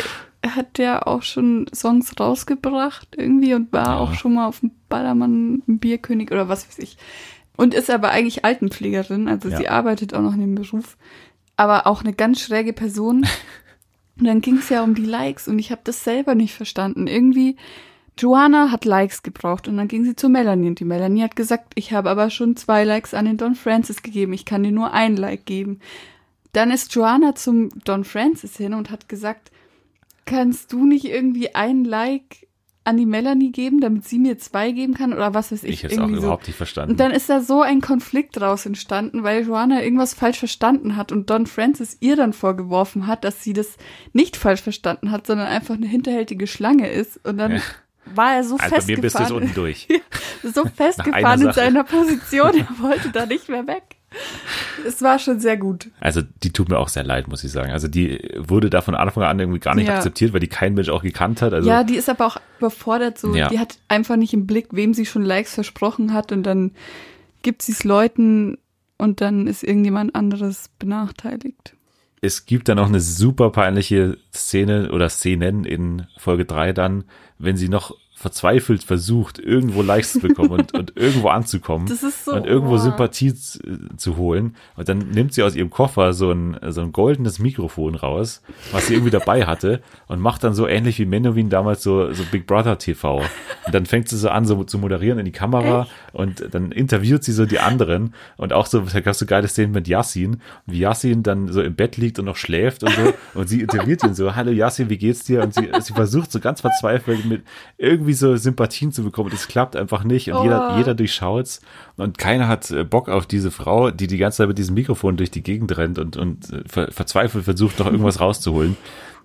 S2: hat ja auch schon Songs rausgebracht irgendwie und war
S1: Ja.
S2: auch schon mal auf dem Ballermann Bierkönig oder was weiß ich. Und ist aber eigentlich Altenpflegerin, also
S1: Ja.
S2: sie arbeitet auch noch in dem Beruf, aber auch eine ganz schräge Person. Und dann ging es ja um die Likes und ich habe das selber nicht verstanden. Irgendwie, Joanna hat Likes gebraucht und dann ging sie zu Melanie und die Melanie hat gesagt, ich habe aber schon zwei Likes an den Don Francis gegeben, ich kann dir nur ein Like geben. Dann ist Joanna zum Don Francis hin und hat gesagt, kannst du nicht irgendwie ein Like an die Melanie geben, damit sie mir zwei geben kann oder was weiß ich.
S1: Ich jetzt auch
S2: so.
S1: überhaupt nicht verstanden.
S2: Und dann ist da so ein Konflikt draus entstanden, weil Joanna irgendwas falsch verstanden hat und Don Francis ihr dann vorgeworfen hat, dass sie das nicht falsch verstanden hat, sondern einfach eine hinterhältige Schlange ist. Und dann
S1: Ja.
S2: war er so
S1: also bei mir bist du
S2: festgefahren,
S1: unten durch.
S2: so festgefahren in seiner Position, er wollte da nicht mehr weg. Es war schon sehr gut.
S1: Also die tut mir auch sehr leid, muss ich sagen. Also die wurde da von Anfang an irgendwie gar nicht
S2: Ja.
S1: akzeptiert, weil die kein Mensch auch gekannt hat. Also
S2: ja, die ist aber auch überfordert so.
S1: Ja.
S2: Die hat einfach nicht im Blick, wem sie schon Likes versprochen hat und dann gibt sie es Leuten und dann ist irgendjemand anderes benachteiligt.
S1: es gibt dann auch eine super peinliche Szene oder Szenen in Folge 3 dann, wenn sie noch verzweifelt versucht, irgendwo Likes zu bekommen und, und irgendwo anzukommen
S2: so,
S1: und irgendwo
S2: oh.
S1: Sympathie zu, zu holen. Und dann nimmt sie aus ihrem Koffer so ein, so ein goldenes Mikrofon raus, was sie irgendwie dabei hatte und macht dann so ähnlich wie Menowin damals so, so Big Brother TV. Und dann fängt sie so an, so zu moderieren in die Kamera und dann interviewt sie so die anderen und auch so, da gab es so geile Szenen mit Yassin, wie Yassin dann so im Bett liegt und noch schläft und so und sie interviewt ihn so, hallo Yassin, wie geht's dir? Und sie, sie versucht so ganz verzweifelt mit irgendwie so Sympathien zu bekommen und es klappt einfach nicht und jeder,
S2: Oh.
S1: jeder durchschaut's und keiner hat äh, Bock auf diese Frau, die die ganze Zeit mit diesem Mikrofon durch die Gegend rennt und, und äh, ver verzweifelt versucht, noch irgendwas rauszuholen.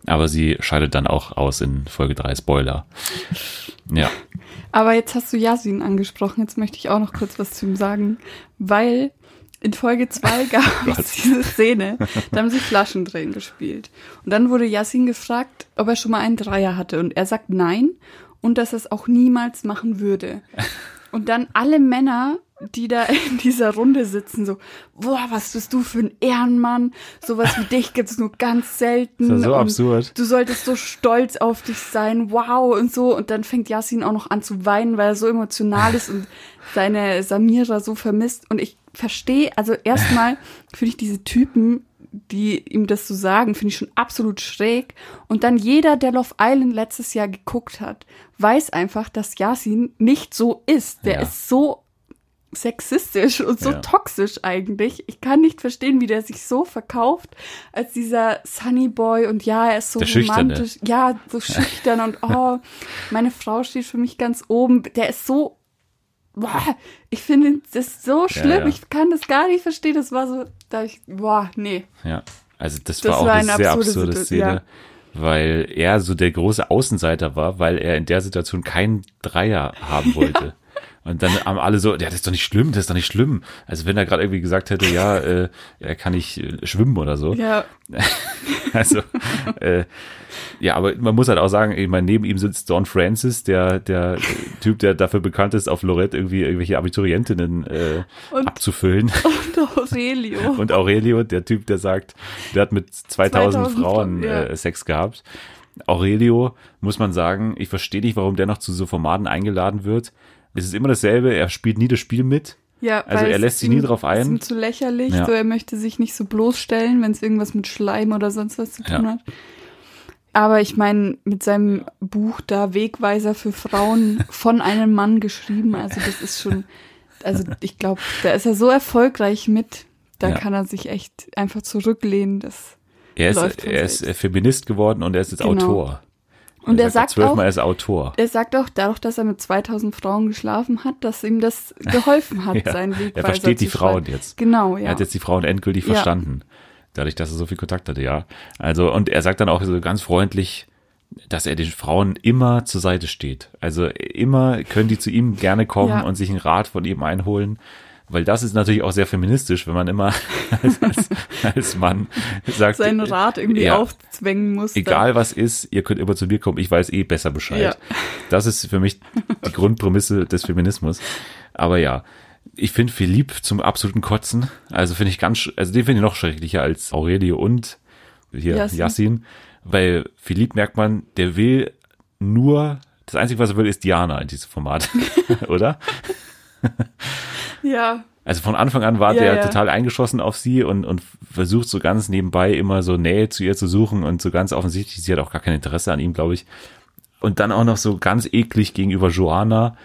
S1: Aber sie scheidet dann auch aus in Folge 3, Spoiler. Ja,
S2: Aber jetzt hast du Yasin angesprochen, jetzt möchte ich auch noch kurz was zu ihm sagen, weil in Folge 2 gab es diese Szene, da haben sie Flaschendrehen gespielt. Und dann wurde Yasin gefragt, ob er schon mal einen Dreier hatte. Und er sagt nein und dass er es auch niemals machen würde. Und dann alle Männer, die da in dieser Runde sitzen, so, boah, was bist du für ein Ehrenmann? Sowas wie dich gibt's nur ganz selten.
S1: Ist ja so
S2: und
S1: absurd.
S2: Du solltest so stolz auf dich sein, wow und so. Und dann fängt Yasin auch noch an zu weinen, weil er so emotional ist und seine Samira so vermisst. Und ich verstehe, also erstmal finde ich diese Typen, die ihm das so sagen, finde ich schon absolut schräg. Und dann jeder, der Love Island letztes Jahr geguckt hat, weiß einfach, dass Yasin nicht so ist. Der
S1: Ja.
S2: ist so sexistisch und so
S1: Ja.
S2: toxisch eigentlich. Ich kann nicht verstehen, wie der sich so verkauft als dieser Sunny Boy und ja, er ist so
S1: Der
S2: romantisch. Ja, so schüchtern und oh, meine Frau steht für mich ganz oben. Der ist so boah, ich finde das so schlimm.
S1: ja.
S2: Ich kann das gar nicht verstehen. Das war so, da ich, boah, nee.
S1: ja. Also das,
S2: Das
S1: war auch
S2: war
S1: eine
S2: eine
S1: sehr
S2: absurde
S1: absurde Szene,
S2: ja.
S1: weil er so der große Außenseiter war, weil er in der Situation keinen Dreier haben wollte. Und dann haben alle so, ja, das ist doch nicht schlimm, das ist doch nicht schlimm. Also wenn er gerade irgendwie gesagt hätte, ja, äh, er kann nicht äh, schwimmen oder so.
S2: Ja,
S1: Also, äh, ja, aber man muss halt auch sagen, ich meine, neben ihm sitzt Don Francis, der, der Typ, der dafür bekannt ist, auf Lorette irgendwie irgendwelche Abiturientinnen äh,
S2: Und-
S1: abzufüllen.
S2: und Aurelio.
S1: Und Aurelio, der Typ, der sagt, der hat mit 2000,
S2: 2000
S1: Frauen
S2: ja.
S1: äh, Sex gehabt. Aurelio, muss man sagen, ich verstehe nicht, warum der noch zu so Formaten eingeladen wird. Es ist immer dasselbe, er spielt nie das Spiel mit.
S2: Ja,
S1: Also er lässt sich nie drauf ein.
S2: Ist ihm zu lächerlich,
S1: Ja.
S2: so er möchte sich nicht so bloßstellen, wenn es irgendwas mit Schleim oder sonst was zu tun
S1: Ja.
S2: hat. Aber ich meine, mit seinem Buch da Wegweiser für Frauen von einem Mann geschrieben, also das ist schon, also ich glaube, da ist er so erfolgreich mit, da
S1: Ja.
S2: kann er sich echt einfach zurücklehnen. Das
S1: Er ist, er ist. Feminist geworden und er ist jetzt
S2: Genau.
S1: Autor.
S2: Und er sagt
S1: zwölfmal,
S2: auch-
S1: er ist Autor.
S2: Er sagt auch, dadurch, dass er mit 2000 Frauen geschlafen hat, dass ihm das geholfen hat,
S1: Ja,
S2: seinen Wegweiser
S1: er versteht die Frauen
S2: schreiben.
S1: jetzt.
S2: Genau, ja.
S1: Er hat jetzt die Frauen endgültig
S2: Ja.
S1: verstanden. Dadurch, dass er so viel Kontakt hatte, ja. Also, und er sagt dann auch so ganz freundlich, dass er den Frauen immer zur Seite steht. Also immer können die zu ihm gerne kommen
S2: Ja.
S1: und sich einen Rat von ihm einholen. Weil das ist natürlich auch sehr feministisch, wenn man immer als, als, als Mann sagt,
S2: Seinen Rat irgendwie
S1: ja,
S2: aufzwängen muss.
S1: egal was ist, ihr könnt immer zu mir kommen, ich weiß eh besser Bescheid.
S2: Ja.
S1: Das ist für mich die Grundprämisse des Feminismus. Aber ja, ich finde Philipp zum absoluten Kotzen. Also finde ich ganz, also den finde ich noch schrecklicher als Aurelio und hier
S2: Yassin.
S1: Yassin. Weil Philipp merkt man, der will nur, das Einzige, was er will, ist Diana in diesem Format. Oder?
S2: Ja,
S1: Also von Anfang an war
S2: Ja,
S1: der
S2: ja.
S1: total eingeschossen auf sie und, und versucht so ganz nebenbei immer so Nähe zu ihr zu suchen und so ganz offensichtlich, sie hat auch gar kein Interesse an ihm, glaube ich. Und dann auch noch so ganz eklig gegenüber Joanna.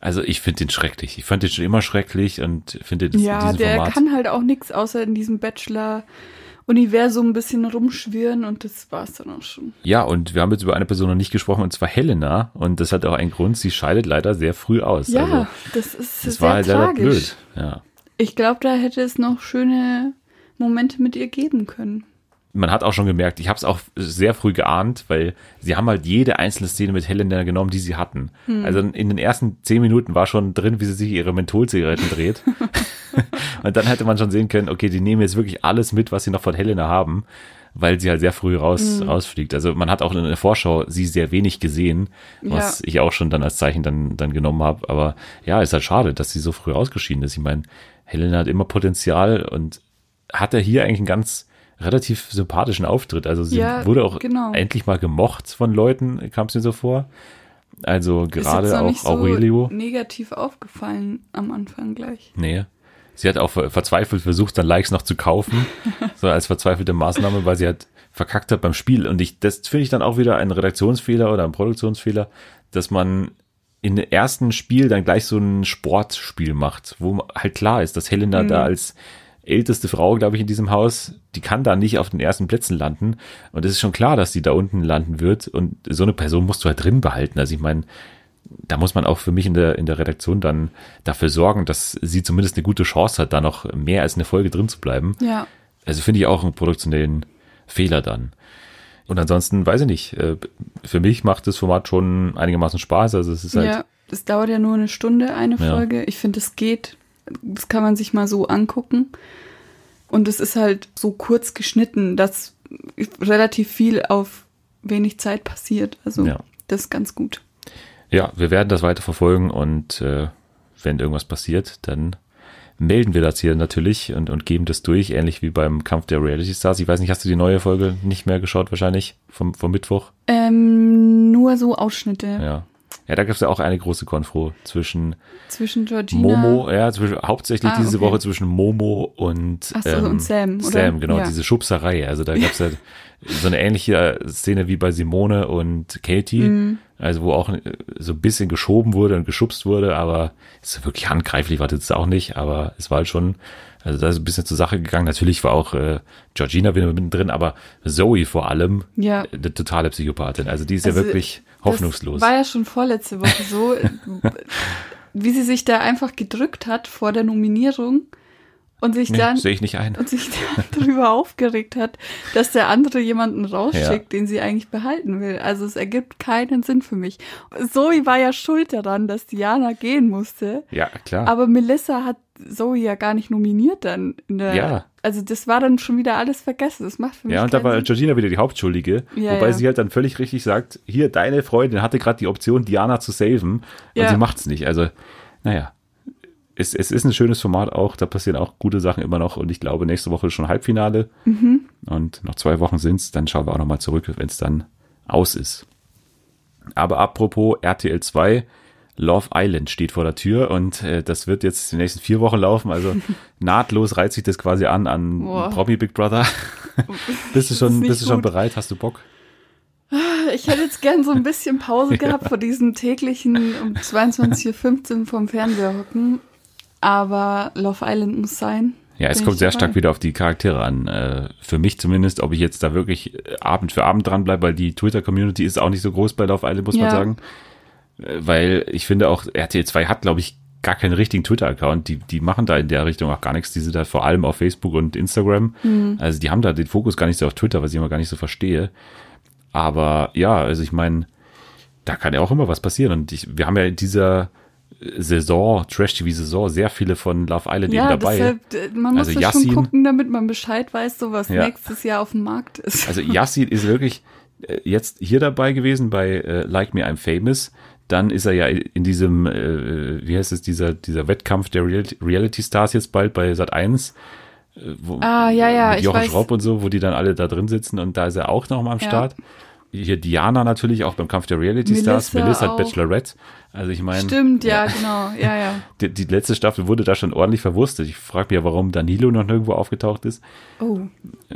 S1: Also ich finde den schrecklich. Ich fand den schon immer schrecklich und finde das in
S2: ja
S1: diesem
S2: der
S1: Format.
S2: kann halt auch nichts außer in diesem Bachelor-Universum ein bisschen rumschwirren und das war's dann auch schon.
S1: ja, und wir haben jetzt über eine Person noch nicht gesprochen und zwar Helena. Und das hat auch einen Grund. Sie scheidet leider sehr früh aus.
S2: Ja,
S1: also,
S2: das ist
S1: das
S2: sehr
S1: war halt leider
S2: tragisch.
S1: blöd. Ja.
S2: Ich glaube, da hätte es noch schöne Momente mit ihr geben können.
S1: man hat auch schon gemerkt, ich habe es auch sehr früh geahnt, weil sie haben halt jede einzelne Szene mit Helena genommen, die sie hatten. Also in den ersten zehn Minuten war schon drin, wie sie sich ihre Mentholzigaretten dreht. und dann hätte man schon sehen können, okay, die nehmen jetzt wirklich alles mit, was sie noch von Helena haben, weil sie halt sehr früh raus, rausfliegt. Also man hat auch in der Vorschau sie sehr wenig gesehen, was
S2: Ja.
S1: ich auch schon dann als Zeichen dann, dann genommen habe. Aber ja, ist halt schade, dass sie so früh ausgeschieden ist. Ich meine, Helena hat immer Potenzial und hat er hier eigentlich einen ganz relativ sympathischen Auftritt. Also sie
S2: Ja,
S1: wurde auch
S2: genau.
S1: endlich mal gemocht von Leuten, kam es mir so vor. Also gerade
S2: noch
S1: auch
S2: nicht so
S1: Aurelio.
S2: negativ aufgefallen am Anfang gleich.
S1: Nee. Sie hat auch ver- verzweifelt versucht, dann Likes noch zu kaufen, so als verzweifelte Maßnahme, weil sie halt verkackt hat beim Spiel. Und ich, das finde ich dann auch wieder ein Redaktionsfehler oder ein Produktionsfehler, dass man in dem ersten Spiel dann gleich so ein Sportspiel macht, wo halt klar ist, dass Helena da als älteste Frau, glaube ich, in diesem Haus, die kann da nicht auf den ersten Plätzen landen. Und es ist schon klar, dass die da unten landen wird. Und so eine Person musst du halt drin behalten. Also ich meine, da muss man auch für mich in der, in der Redaktion dann dafür sorgen, dass sie zumindest eine gute Chance hat, da noch mehr als eine Folge drin zu bleiben.
S2: Ja.
S1: Also finde ich auch einen produktionellen Fehler dann. Und ansonsten weiß ich nicht. äh, Für mich macht das Format schon einigermaßen Spaß. Also es ist halt,
S2: ja, es dauert ja nur eine Stunde, eine
S1: Ja.
S2: Folge. Ich finde, es geht. Das kann man sich mal so angucken. Und es ist halt so kurz geschnitten, dass relativ viel auf wenig Zeit passiert. Also
S1: Ja.
S2: das ist ganz gut.
S1: Ja, wir werden das weiter verfolgen und äh, wenn irgendwas passiert, dann melden wir das hier natürlich und, und geben das durch, ähnlich wie beim Kampf der Reality Stars. Ich weiß nicht, hast du die neue Folge nicht mehr geschaut wahrscheinlich vom, vom Mittwoch?
S2: Ähm, nur so Ausschnitte
S1: Ja. Ja, da gab es ja auch eine große Konfro zwischen
S2: zwischen Georgina.
S1: Momo, ja, zwischen, hauptsächlich
S2: Ah,
S1: diese
S2: okay.
S1: Woche zwischen Momo und,
S2: Ach so, und Sam, oder?
S1: Sam, genau,
S2: Ja.
S1: diese Schubserei. Also da gab es ja so eine ähnliche Szene wie bei Simone und Katie,
S2: Mhm.
S1: also wo auch äh, so ein bisschen geschoben wurde und geschubst wurde, aber so wirklich handgreiflich war das auch nicht, aber es war halt schon, also da ist ein bisschen zur Sache gegangen. Natürlich war auch äh, Georgina wieder mittendrin, aber Zoe vor allem
S2: Ja.
S1: eine totale Psychopathin. Also die ist
S2: Also,
S1: ja wirklich hoffnungslos.
S2: Das war ja schon vorletzte Woche so, wie sie sich da einfach gedrückt hat vor der Nominierung und sich
S1: Nee,
S2: dann
S1: sehe ich nicht ein.
S2: und sich darüber aufgeregt hat, dass der andere jemanden rausschickt,
S1: Ja.
S2: den sie eigentlich behalten will. Also es ergibt keinen Sinn für mich. Zoe war ja schuld daran, dass Diana gehen musste.
S1: Ja, klar.
S2: Aber Melissa hat Zoe ja gar nicht nominiert dann.
S1: Ja.
S2: Also das war dann schon wieder alles vergessen. Das macht für mich
S1: Ja, und da war
S2: Sinn.
S1: Georgina wieder die Hauptschuldige,
S2: Ja,
S1: wobei
S2: ja.
S1: sie halt dann völlig richtig sagt, hier, deine Freundin hatte gerade die Option, Diana zu saven und
S2: Ja.
S1: sie macht's nicht. Also, naja, es, es ist ein schönes Format auch, da passieren auch gute Sachen immer noch und ich glaube, nächste Woche ist schon Halbfinale
S2: Mhm.
S1: und noch zwei Wochen sind's, dann schauen wir auch nochmal zurück, wenn es dann aus ist. Aber apropos RTL 2, Love Island steht vor der Tür und äh, das wird jetzt die nächsten vier Wochen laufen. Also nahtlos reizt sich das quasi an an
S2: Boah.
S1: Promi Big Brother. bist du schon, bist du schon bereit? Hast du Bock?
S2: Ich hätte jetzt gern so ein bisschen Pause gehabt vor diesem täglichen um 22.15 Uhr vom Fernseher hocken. Aber Love Island muss sein.
S1: Ja, es
S2: Bin
S1: kommt sehr
S2: dabei.
S1: stark wieder auf die Charaktere an. Äh, für mich zumindest, ob ich jetzt da wirklich äh, Abend für Abend dran bleibe, weil die Twitter-Community ist auch nicht so groß bei Love Island, muss man
S2: Ja.
S1: sagen. Äh, Weil ich finde auch, RTL 2 hat, glaube ich, gar keinen richtigen Twitter-Account. Die, die machen da in der Richtung auch gar nichts. Die sind da vor allem auf Facebook und Instagram.
S2: Mhm.
S1: Also die haben da den Fokus gar nicht so auf Twitter, was ich immer gar nicht so verstehe. Aber ja, also ich meine, da kann ja auch immer was passieren. Und ich, wir haben ja in dieser Saison, Trash-TV-Saison, sehr viele von Love Island
S2: Ja,
S1: eben dabei.
S2: deshalb, äh, man muss
S1: Also
S2: das schon
S1: Yassin-
S2: gucken, damit man Bescheid weiß, so was
S1: Ja.
S2: nächstes Jahr auf dem Markt ist.
S1: Also Yassin ist wirklich äh, jetzt hier dabei gewesen bei äh, Like Me I'm Famous. Dann ist er ja in diesem, äh, wie heißt es, dieser, dieser Wettkampf der Real Reality Stars jetzt bald bei Sat 1. Äh, wo,
S2: Ah, ja, ja,
S1: mit Jochen. Schropp und so, wo die dann alle da drin sitzen und da ist er auch noch mal am
S2: Ja.
S1: Start. Hier Diana natürlich auch beim Kampf der Reality Stars,
S2: Melissa
S1: Melissa
S2: auch.
S1: Bachelorette. Also ich meine,
S2: Stimmt, ja, genau, ja, ja.
S1: die, die letzte Staffel wurde da schon ordentlich verwurstet. Ich frage mich ja, warum Danilo noch nirgendwo aufgetaucht ist.
S2: Oh,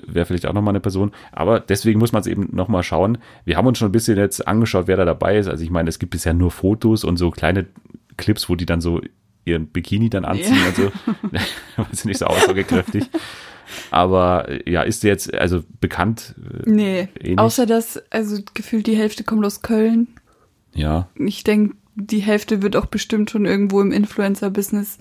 S1: Wäre vielleicht auch nochmal eine Person. Aber deswegen muss man es eben nochmal schauen. Wir haben uns schon ein bisschen jetzt angeschaut, wer da dabei ist. Also ich meine, es gibt bisher nur Fotos und so kleine Clips, wo die dann so ihren Bikini dann anziehen
S2: Ja.
S1: und so. Weiß ich nicht so aussagekräftig. Aber ja, ist jetzt also bekannt? äh,
S2: nee.
S1: Eh.
S2: Außer dass, also gefühlt die Hälfte kommt aus Köln.
S1: Ja,
S2: Ich denke, die Hälfte wird auch bestimmt schon irgendwo im Influencer-Business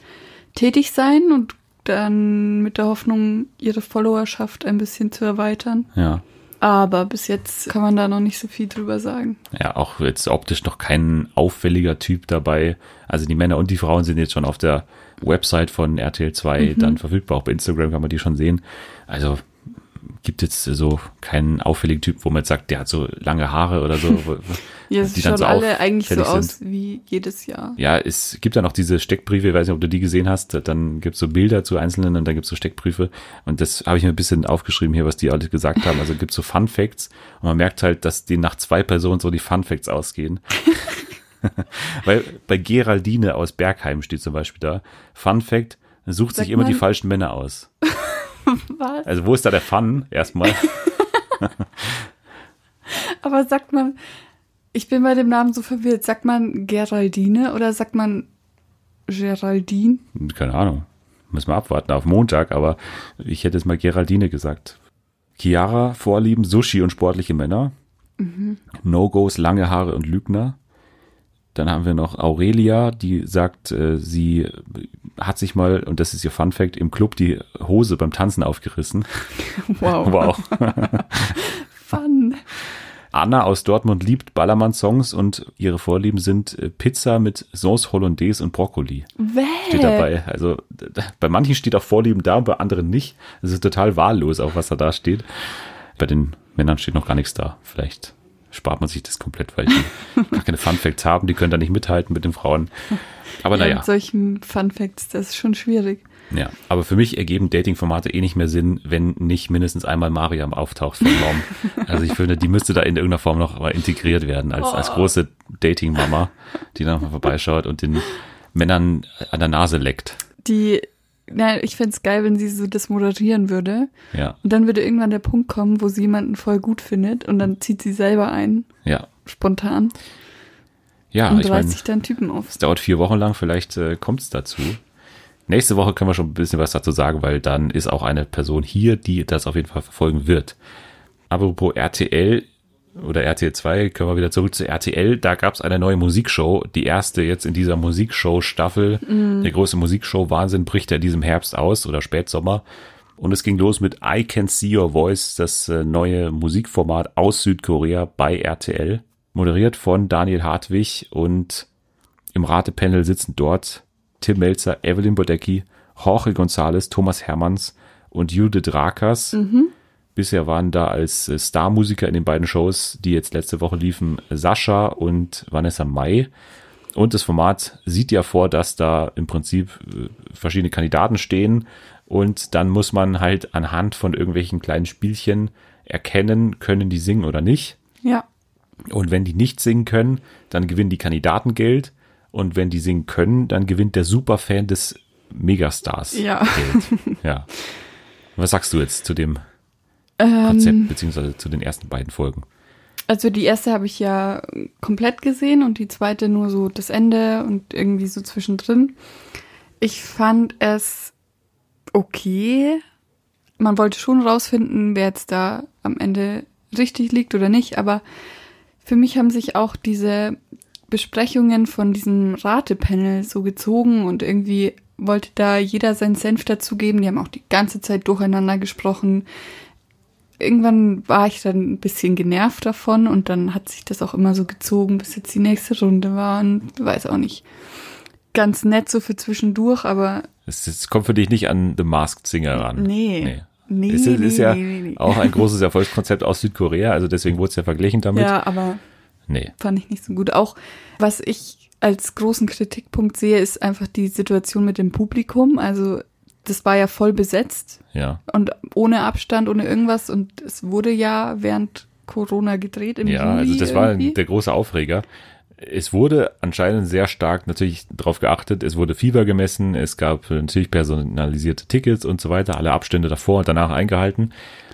S2: tätig sein und dann mit der Hoffnung, ihre Followerschaft ein bisschen zu erweitern.
S1: ja.
S2: Aber bis jetzt kann man da noch nicht so viel drüber sagen.
S1: Ja, auch jetzt optisch noch kein auffälliger Typ dabei. Also die Männer und die Frauen sind jetzt schon auf der Website von RTL 2 dann verfügbar. Auch bei Instagram kann man die schon sehen. Also gibt jetzt so keinen auffälligen Typ, wo man jetzt sagt, der hat so lange Haare oder so.
S2: Ja, es
S1: die
S2: schauen
S1: dann
S2: alle eigentlich so aus wie jedes Jahr.
S1: Ja, es gibt ja noch diese Steckbriefe, ich weiß nicht, ob du die gesehen hast, dann gibt's so Bilder zu Einzelnen und dann gibt's so Steckbriefe und das habe ich mir ein bisschen aufgeschrieben hier, was die alle gesagt haben. Also gibt's so Fun Facts und man merkt halt, dass die nach zwei Personen so die Fun Facts ausgehen. Weil bei Geraldine aus Bergheim steht zum Beispiel da, Fun Fact, sucht
S2: Sag
S1: sich immer die falschen Männer aus.
S2: Was?
S1: Also wo ist da der Fun erstmal?
S2: Aber sagt man, ich bin bei dem Namen so verwirrt, sagt man Geraldine oder sagt man Geraldine?
S1: Keine Ahnung. Müssen wir abwarten auf Montag, aber ich hätte jetzt mal Geraldine gesagt. Chiara, Vorlieben, Sushi und sportliche Männer. No-Gos, lange Haare und Lügner. Dann haben wir noch Aurelia, die sagt, äh, sie hat sich mal, und das ist ihr Fun Fact, im Club die Hose beim Tanzen aufgerissen.
S2: Wow.
S1: Wow.
S2: Fun.
S1: Anna aus Dortmund liebt Ballermann-Songs und ihre Vorlieben sind äh, Pizza mit Sauce Hollandaise und Brokkoli.
S2: Wäh.
S1: steht dabei. Also bei manchen steht auch Vorlieben da, bei anderen nicht. Es ist total wahllos, auch was da da steht. Bei den Männern steht noch gar nichts da. Vielleicht spart man sich das komplett, weil die gar keine Fun Facts haben. Die können da nicht mithalten mit den Frauen. Aber
S2: Ja,
S1: naja,
S2: mit solchen Fun Facts, das ist schon schwierig.
S1: ja. Aber für mich ergeben Dating-Formate eh nicht mehr Sinn, wenn nicht mindestens einmal Mariam auftaucht vom Raum. Also ich finde, die müsste da in irgendeiner Form noch mal integriert werden als, als
S2: Oh.
S1: große Dating-Mama, die dann mal vorbeischaut und den Männern an der Nase leckt.
S2: Die, na, ich find's geil, wenn sie so das moderieren würde.
S1: Ja,
S2: Und dann würde irgendwann der Punkt kommen, wo sie jemanden voll gut findet und dann zieht sie selber ein,
S1: ja.
S2: spontan,
S1: Ja,
S2: und
S1: ich
S2: reißt sich dann Typen auf.
S1: es dauert vier Wochen lang, vielleicht äh, kommt es dazu. Nächste Woche können wir schon ein bisschen was dazu sagen, weil dann ist auch eine Person hier, die das auf jeden Fall verfolgen wird. Apropos RTL oder RTL 2, können wir wieder zurück zu RTL. Da gab es eine neue Musikshow, die erste jetzt in dieser Musikshow-Staffel. Der große Musikshow-Wahnsinn bricht ja in diesem Herbst aus oder Spätsommer. Und es ging los mit I Can See Your Voice, das äh, neue Musikformat aus Südkorea bei RTL. Moderiert von Daniel Hartwig und im Ratepanel sitzen dort Tim Melzer, Evelyn Bodecki, Jorge González, Thomas Hermanns und Judith Rakers. Bisher waren da als äh, Starmusiker in den beiden Shows, die jetzt letzte Woche liefen, Sascha und Vanessa Mai. Und das Format sieht ja vor, dass da im Prinzip äh, verschiedene Kandidaten stehen und dann muss man halt anhand von irgendwelchen kleinen Spielchen erkennen, können die singen oder nicht.
S2: Ja.
S1: Und wenn die nicht singen können, dann gewinnen die Kandidaten Geld. Und wenn die singen können, dann gewinnt der Superfan des Megastars
S2: Ja.
S1: Geld. Ja. Was sagst du jetzt zu dem Konzept, beziehungsweise zu den ersten beiden Folgen?
S2: Also die erste habe ich ja komplett gesehen und die zweite nur so das Ende und irgendwie so zwischendrin. Ich fand es okay. Man wollte schon rausfinden, wer jetzt da am Ende richtig liegt oder nicht, aber für mich haben sich auch diese Besprechungen von diesem Ratepanel so gezogen und irgendwie wollte da jeder seinen Senf dazugeben. Die haben auch die ganze Zeit durcheinander gesprochen irgendwann war ich dann ein bisschen genervt davon und dann hat sich das auch immer so gezogen, bis jetzt die nächste Runde war und weiß auch nicht. ganz nett so für zwischendurch, aber
S1: Es, es kommt für dich nicht an The Masked Singer ran.
S2: nee. Nee,
S1: es ist,
S2: nee,
S1: ist ja
S2: nee, nee, nee.
S1: auch ein großes Erfolgskonzept aus Südkorea, also deswegen wurde es ja verglichen damit.
S2: Ja, aber
S1: Nee.
S2: fand ich nicht so gut. Auch was ich als großen Kritikpunkt sehe, ist einfach die Situation mit dem Publikum. Also das war ja voll besetzt
S1: Ja.
S2: und ohne Abstand, ohne irgendwas. Und es wurde ja während Corona gedreht im
S1: Ja,
S2: Juli
S1: also das war
S2: irgendwie.
S1: der große Aufreger. Es wurde anscheinend sehr stark natürlich darauf geachtet, es wurde Fieber gemessen, es gab natürlich personalisierte Tickets und so weiter, alle Abstände davor und danach eingehalten.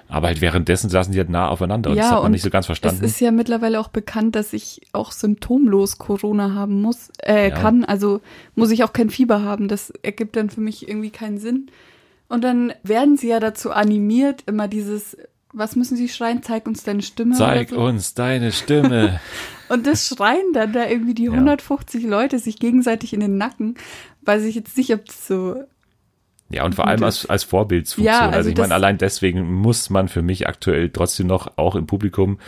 S1: Aber halt währenddessen saßen die halt nah aufeinander und
S2: Ja,
S1: das hat man nicht so ganz verstanden.
S2: Es ist ja mittlerweile auch bekannt, dass ich auch symptomlos Corona haben muss, äh,
S1: Ja.
S2: kann. Also muss ich auch kein Fieber haben. Das ergibt dann für mich irgendwie keinen Sinn. Und dann werden sie ja dazu animiert, immer dieses, was müssen sie schreien? Zeig uns deine Stimme.
S1: Zeig
S2: so.
S1: uns deine Stimme.
S2: Und das schreien dann da irgendwie die 150 Leute sich gegenseitig in den Nacken. Weiß ich jetzt nicht, ob das so
S1: Ja, und vor allem als, als Vorbildsfunktion.
S2: Ja,
S1: also,
S2: also
S1: ich meine, allein deswegen muss man für mich aktuell trotzdem noch auch im Publikum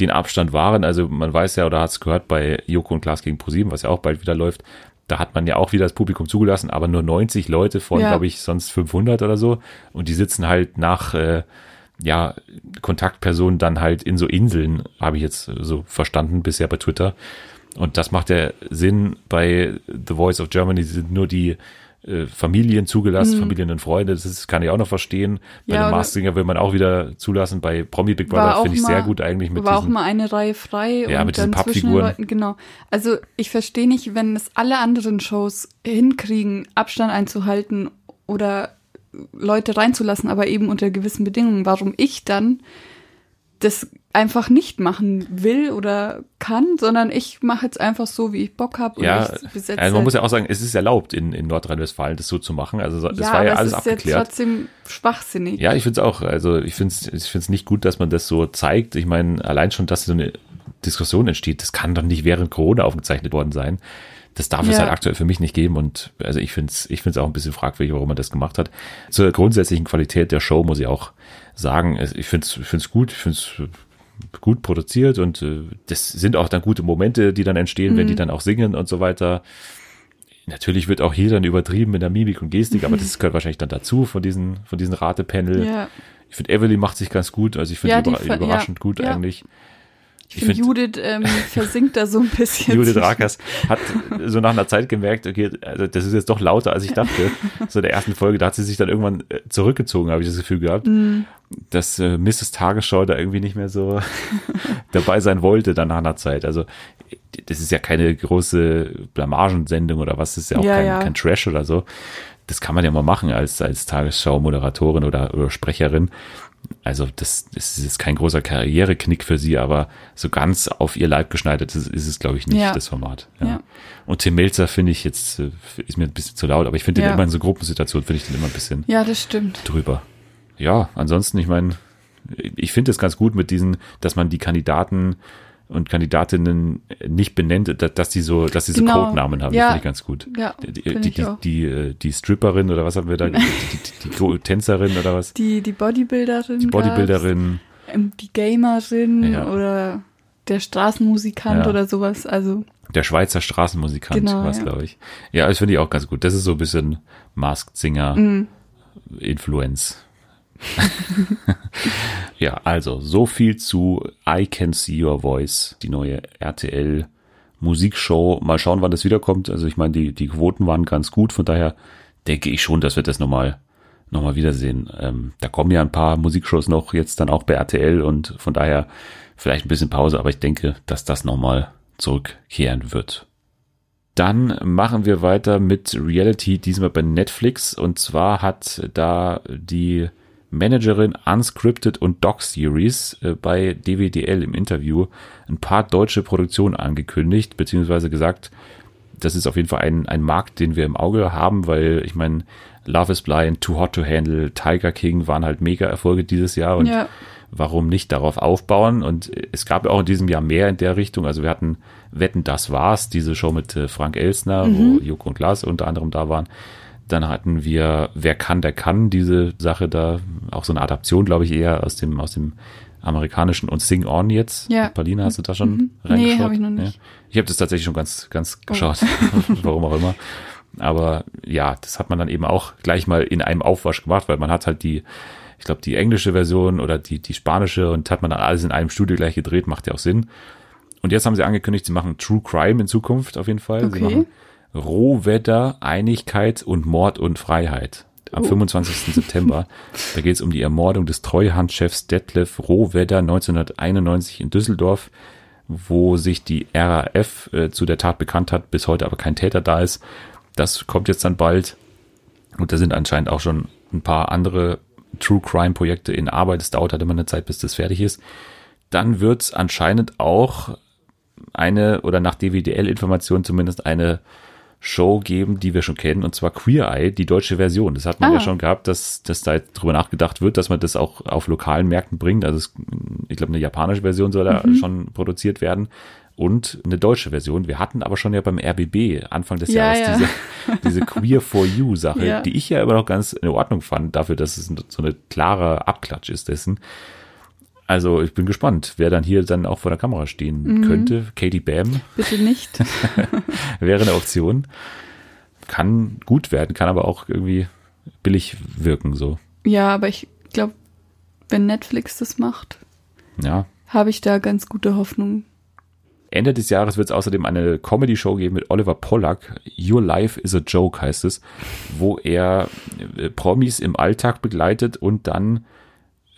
S1: den Abstand wahren. Also man weiß ja oder hat es gehört bei Joko und Klaas gegen ProSieben, was ja auch bald wieder läuft. Da hat man ja auch wieder das Publikum zugelassen, aber nur 90 Leute von,
S2: Ja.
S1: glaube ich, sonst 500 oder so. Und die sitzen halt nach, äh, ja, Kontaktpersonen dann halt in so Inseln, habe ich jetzt so verstanden bisher bei Twitter. Und das macht ja Sinn. Bei The Voice of Germany sind nur die äh, Familien zugelassen, Familien und Freunde. Das ist, kann ich auch noch verstehen. Bei
S2: Mhm. Ja,
S1: Masked Singer will man auch wieder zulassen. Bei Promi Big Brother
S2: auch
S1: finde ich
S2: mal,
S1: sehr gut eigentlich mit
S2: war auch
S1: diesen.
S2: mal eine Reihe frei
S1: Ja,
S2: und
S1: mit diesen
S2: dann zwischen den
S1: Pappfiguren.
S2: Leuten, genau. Also ich verstehe nicht, wenn es alle anderen Shows hinkriegen, Abstand einzuhalten oder Leute reinzulassen, aber eben unter gewissen Bedingungen, warum ich dann das einfach nicht machen will oder kann, sondern ich mache jetzt einfach so, wie ich Bock habe
S1: ja, also man muss ja auch sagen, es ist erlaubt in, in Nordrhein-Westfalen, das so zu machen. Also so- das
S2: ja,
S1: war ja alles
S2: es ist jetzt
S1: abgeklärt.
S2: trotzdem schwachsinnig.
S1: Ja, ich finde es auch. Also ich finde es ich find's nicht gut, dass man das so zeigt. Ich meine, allein schon, dass so eine Diskussion entsteht, das kann doch nicht während Corona aufgezeichnet worden sein. Das darf es
S2: Ja.
S1: halt aktuell für mich nicht geben. Und also ich finde es ich find's auch ein bisschen fragwürdig, warum man das gemacht hat. Zur grundsätzlichen Qualität der Show muss ich auch sagen, es- ich finde es ich find's gut, ich finde es gut produziert und äh, das sind auch dann gute Momente, die dann entstehen,
S2: Mhm.
S1: wenn die dann auch singen und so weiter. Natürlich wird auch hier dann übertrieben mit der Mimik und Gestik, aber das gehört wahrscheinlich dann dazu von diesen, von diesen Ratepanel.
S2: Ja.
S1: Ich finde, Evelyn macht sich ganz gut. Also ich finde
S2: Ja,
S1: die überraschend
S2: ja,
S1: gut eigentlich.
S2: Ich finde, Judith ähm, versinkt da so ein bisschen.
S1: Judith Rakers hat so nach einer Zeit gemerkt, okay, also das ist jetzt doch lauter, als ich dachte. So in der ersten Folge, da hat sie sich dann irgendwann äh, zurückgezogen, habe ich das Gefühl gehabt,
S2: Mhm.
S1: dass äh, Mrs. Tagesschau da irgendwie nicht mehr so dabei sein wollte dann nach einer Zeit. Also das ist ja keine große Blamagensendung oder was, das ist ja auch
S2: Ja,
S1: kein,
S2: ja.
S1: kein Trash oder so. Das kann man ja mal machen als, als Tagesschau-Moderatorin oder, oder Sprecherin. Also das, das ist jetzt kein großer Karriereknick für sie, aber so ganz auf ihr Leib geschneidert ist, ist es, glaube ich, nicht,
S2: Ja.
S1: das Format. Ja.
S2: Ja.
S1: Und Tim Melzer finde ich jetzt, äh, ist mir ein bisschen zu laut, aber ich finde den
S2: Ja.
S1: immer in so Gruppensituationen, finde ich den immer ein bisschen
S2: Ja, das stimmt.
S1: drüber. Ja, ansonsten, ich meine, ich finde es ganz gut mit diesen, dass man die Kandidaten und Kandidatinnen nicht benennt, da- dass die so, dass sie so
S2: Genau.
S1: Codenamen haben,
S2: Ja.
S1: finde ich ganz gut.
S2: Ja,
S1: Die, die, die, die, äh, die Stripperin oder was haben wir da, die, die, die, Tänzerin oder was?
S2: Die, die Bodybuilderin.
S1: Die Bodybuilderin.
S2: gab's, ähm, Die Gamerin
S1: Ja.
S2: oder der Straßenmusikant
S1: Ja.
S2: oder sowas. Also,
S1: Der Schweizer Straßenmusikant
S2: Genau,
S1: war es,
S2: ja.
S1: glaube ich. Ja, das finde ich auch ganz gut. Das ist so ein bisschen Masked Singer
S2: Mhm.
S1: Ja, also so viel zu I Can See Your Voice, die neue RTL Musikshow. Mal schauen, wann das wiederkommt. Also ich meine, die, die Quoten waren ganz gut, von daher denke ich schon, dass wir das nochmal noch mal wiedersehen. Ähm, da kommen ja ein paar Musikshows noch jetzt dann auch bei RTL und von daher vielleicht ein bisschen Pause, aber ich denke, dass das nochmal zurückkehren wird. Dann machen wir weiter mit Reality, diesmal bei Netflix. Und zwar hat da die Managerin Unscripted und Doc Series äh, bei DWDL im Interview ein paar deutsche Produktionen angekündigt, beziehungsweise gesagt, das ist auf jeden Fall ein, ein Markt, den wir im Auge haben, weil ich meine, Love is Blind, Too Hot to Handle, Tiger King waren halt mega Erfolge dieses Jahr und
S2: Ja.
S1: warum nicht darauf aufbauen? Und es gab ja auch in diesem Jahr mehr in der Richtung. Also wir hatten Wetten, das war's, diese Show mit äh, Frank Elsner, wo Joko und Klaas unter anderem da waren. Dann hatten wir Wer kann, der kann, diese Sache da, auch so eine Adaption, glaube ich, eher aus dem, aus dem amerikanischen und Sing On jetzt.
S2: Ja.
S1: Paulina, hast du da schon
S2: Mhm.
S1: reingeschaut?
S2: Nee, hab ich noch nicht.
S1: Ja. Ich habe das tatsächlich schon ganz, ganz
S2: Oh.
S1: geschaut, warum auch immer. Aber ja, das hat man dann eben auch gleich mal in einem Aufwasch gemacht, weil man hat halt die, ich glaube, die englische Version oder die, die spanische und hat man dann alles in einem Studio gleich gedreht, macht ja auch Sinn. Und jetzt haben sie angekündigt, sie machen True Crime in Zukunft auf jeden Fall. Sie
S2: Okay.
S1: machen Rohwetter, Einigkeit und Mord und Freiheit. Am
S2: Oh.
S1: 25. September. Da geht es um die Ermordung des Treuhandchefs Detlef Rohwedder 1991 in Düsseldorf, wo sich die RAF äh, zu der Tat bekannt hat, bis heute aber kein Täter da ist. Das kommt jetzt dann bald. Und da sind anscheinend auch schon ein paar andere True Crime Projekte in Arbeit. Es dauert halt immer eine Zeit, bis das fertig ist. Dann wird es anscheinend auch eine oder nach DWDL-Informationen zumindest eine Show geben, die wir schon kennen, und zwar Queer Eye, die deutsche Version. Das hat man
S2: Ah.
S1: ja schon gehabt, dass, dass da jetzt drüber nachgedacht wird, dass man das auch auf lokalen Märkten bringt. Also es, ich glaube, eine japanische Version soll da schon produziert werden und eine deutsche Version. Wir hatten aber schon ja beim RBB Anfang des
S2: Ja,
S1: Jahres
S2: ja.
S1: diese, diese Queer for You Sache,
S2: Ja.
S1: die ich ja immer noch ganz in Ordnung fand, dafür, dass es so eine klare Abklatsch ist dessen. Also ich bin gespannt, wer dann hier dann auch vor der Kamera stehen
S2: Mhm.
S1: könnte. Katie Bam
S2: Bitte nicht.
S1: wäre eine Option. Kann gut werden, kann aber auch irgendwie billig wirken, so.
S2: ja, aber ich glaube, wenn Netflix das macht,
S1: Ja.
S2: habe ich da ganz gute Hoffnung.
S1: Ende des Jahres wird es außerdem eine Comedy-Show geben mit Oliver Pollack. Your Life is a Joke heißt es, wo er äh, Promis im Alltag begleitet und dann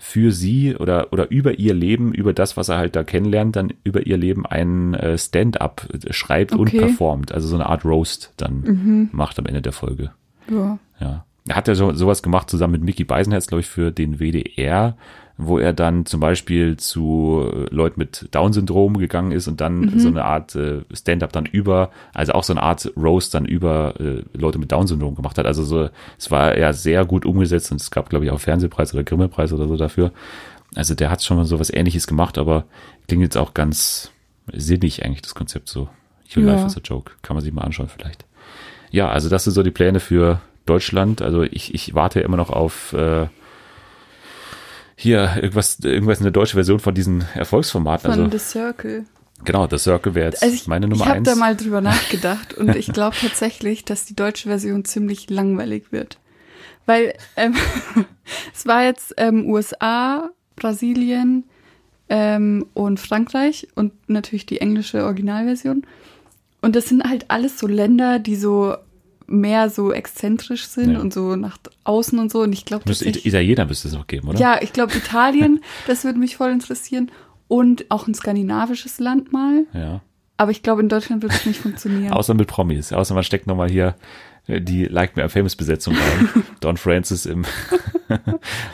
S1: für sie oder, oder über ihr Leben, über das, was er halt da kennenlernt, dann über ihr Leben ein äh, Stand-up schreibt und
S2: Okay.
S1: performt. Also so eine Art Roast dann macht am Ende der Folge.
S2: Ja.
S1: Ja. Er hat ja so, sowas gemacht zusammen mit Mickey Beisenherz, glaube ich, für den WDR, wo er dann zum Beispiel zu äh, Leuten mit Down-Syndrom gegangen ist und dann so eine Art äh, Stand-up dann über, also auch so eine Art Roast dann über äh, Leute mit Down-Syndrom gemacht hat. Also so, es war ja sehr gut umgesetzt und es gab, glaube ich, auch Fernsehpreis oder Grimme-Preis oder so dafür. Also der hat schon mal so was ähnliches gemacht, aber klingt jetzt auch ganz sinnig eigentlich, das Konzept so. Your
S2: Ja.
S1: Life is a Joke. Kann man sich mal anschauen vielleicht. Ja, also das sind so die Pläne für Deutschland. Also ich, ich warte immer noch auf äh, hier irgendwas, irgendwas eine deutsche Version von diesen Erfolgsformaten.
S2: Von
S1: Also
S2: The Circle.
S1: genau, The Circle wäre jetzt
S2: Also ich,
S1: meine Nummer
S2: ich habe
S1: eins.
S2: da mal drüber nachgedacht und ich glaube tatsächlich, dass die deutsche Version ziemlich langweilig wird. Weil ähm, es war jetzt ähm, USA, Brasilien ähm, und Frankreich und natürlich die englische Originalversion. Und das sind halt alles so Länder, die so mehr so exzentrisch sind
S1: Ja.
S2: und so nach außen und so. Und ich glaube,
S1: Müsste, Italiener müsste es noch geben, oder?
S2: ja, ich glaube Italien, das würde mich voll interessieren. Und auch ein skandinavisches Land mal.
S1: ja.
S2: Aber ich glaube, in Deutschland wird es nicht funktionieren.
S1: Außer mit Promis. Außer man steckt nochmal hier äh, die Like Me a Famous Besetzung rein. Don Francis im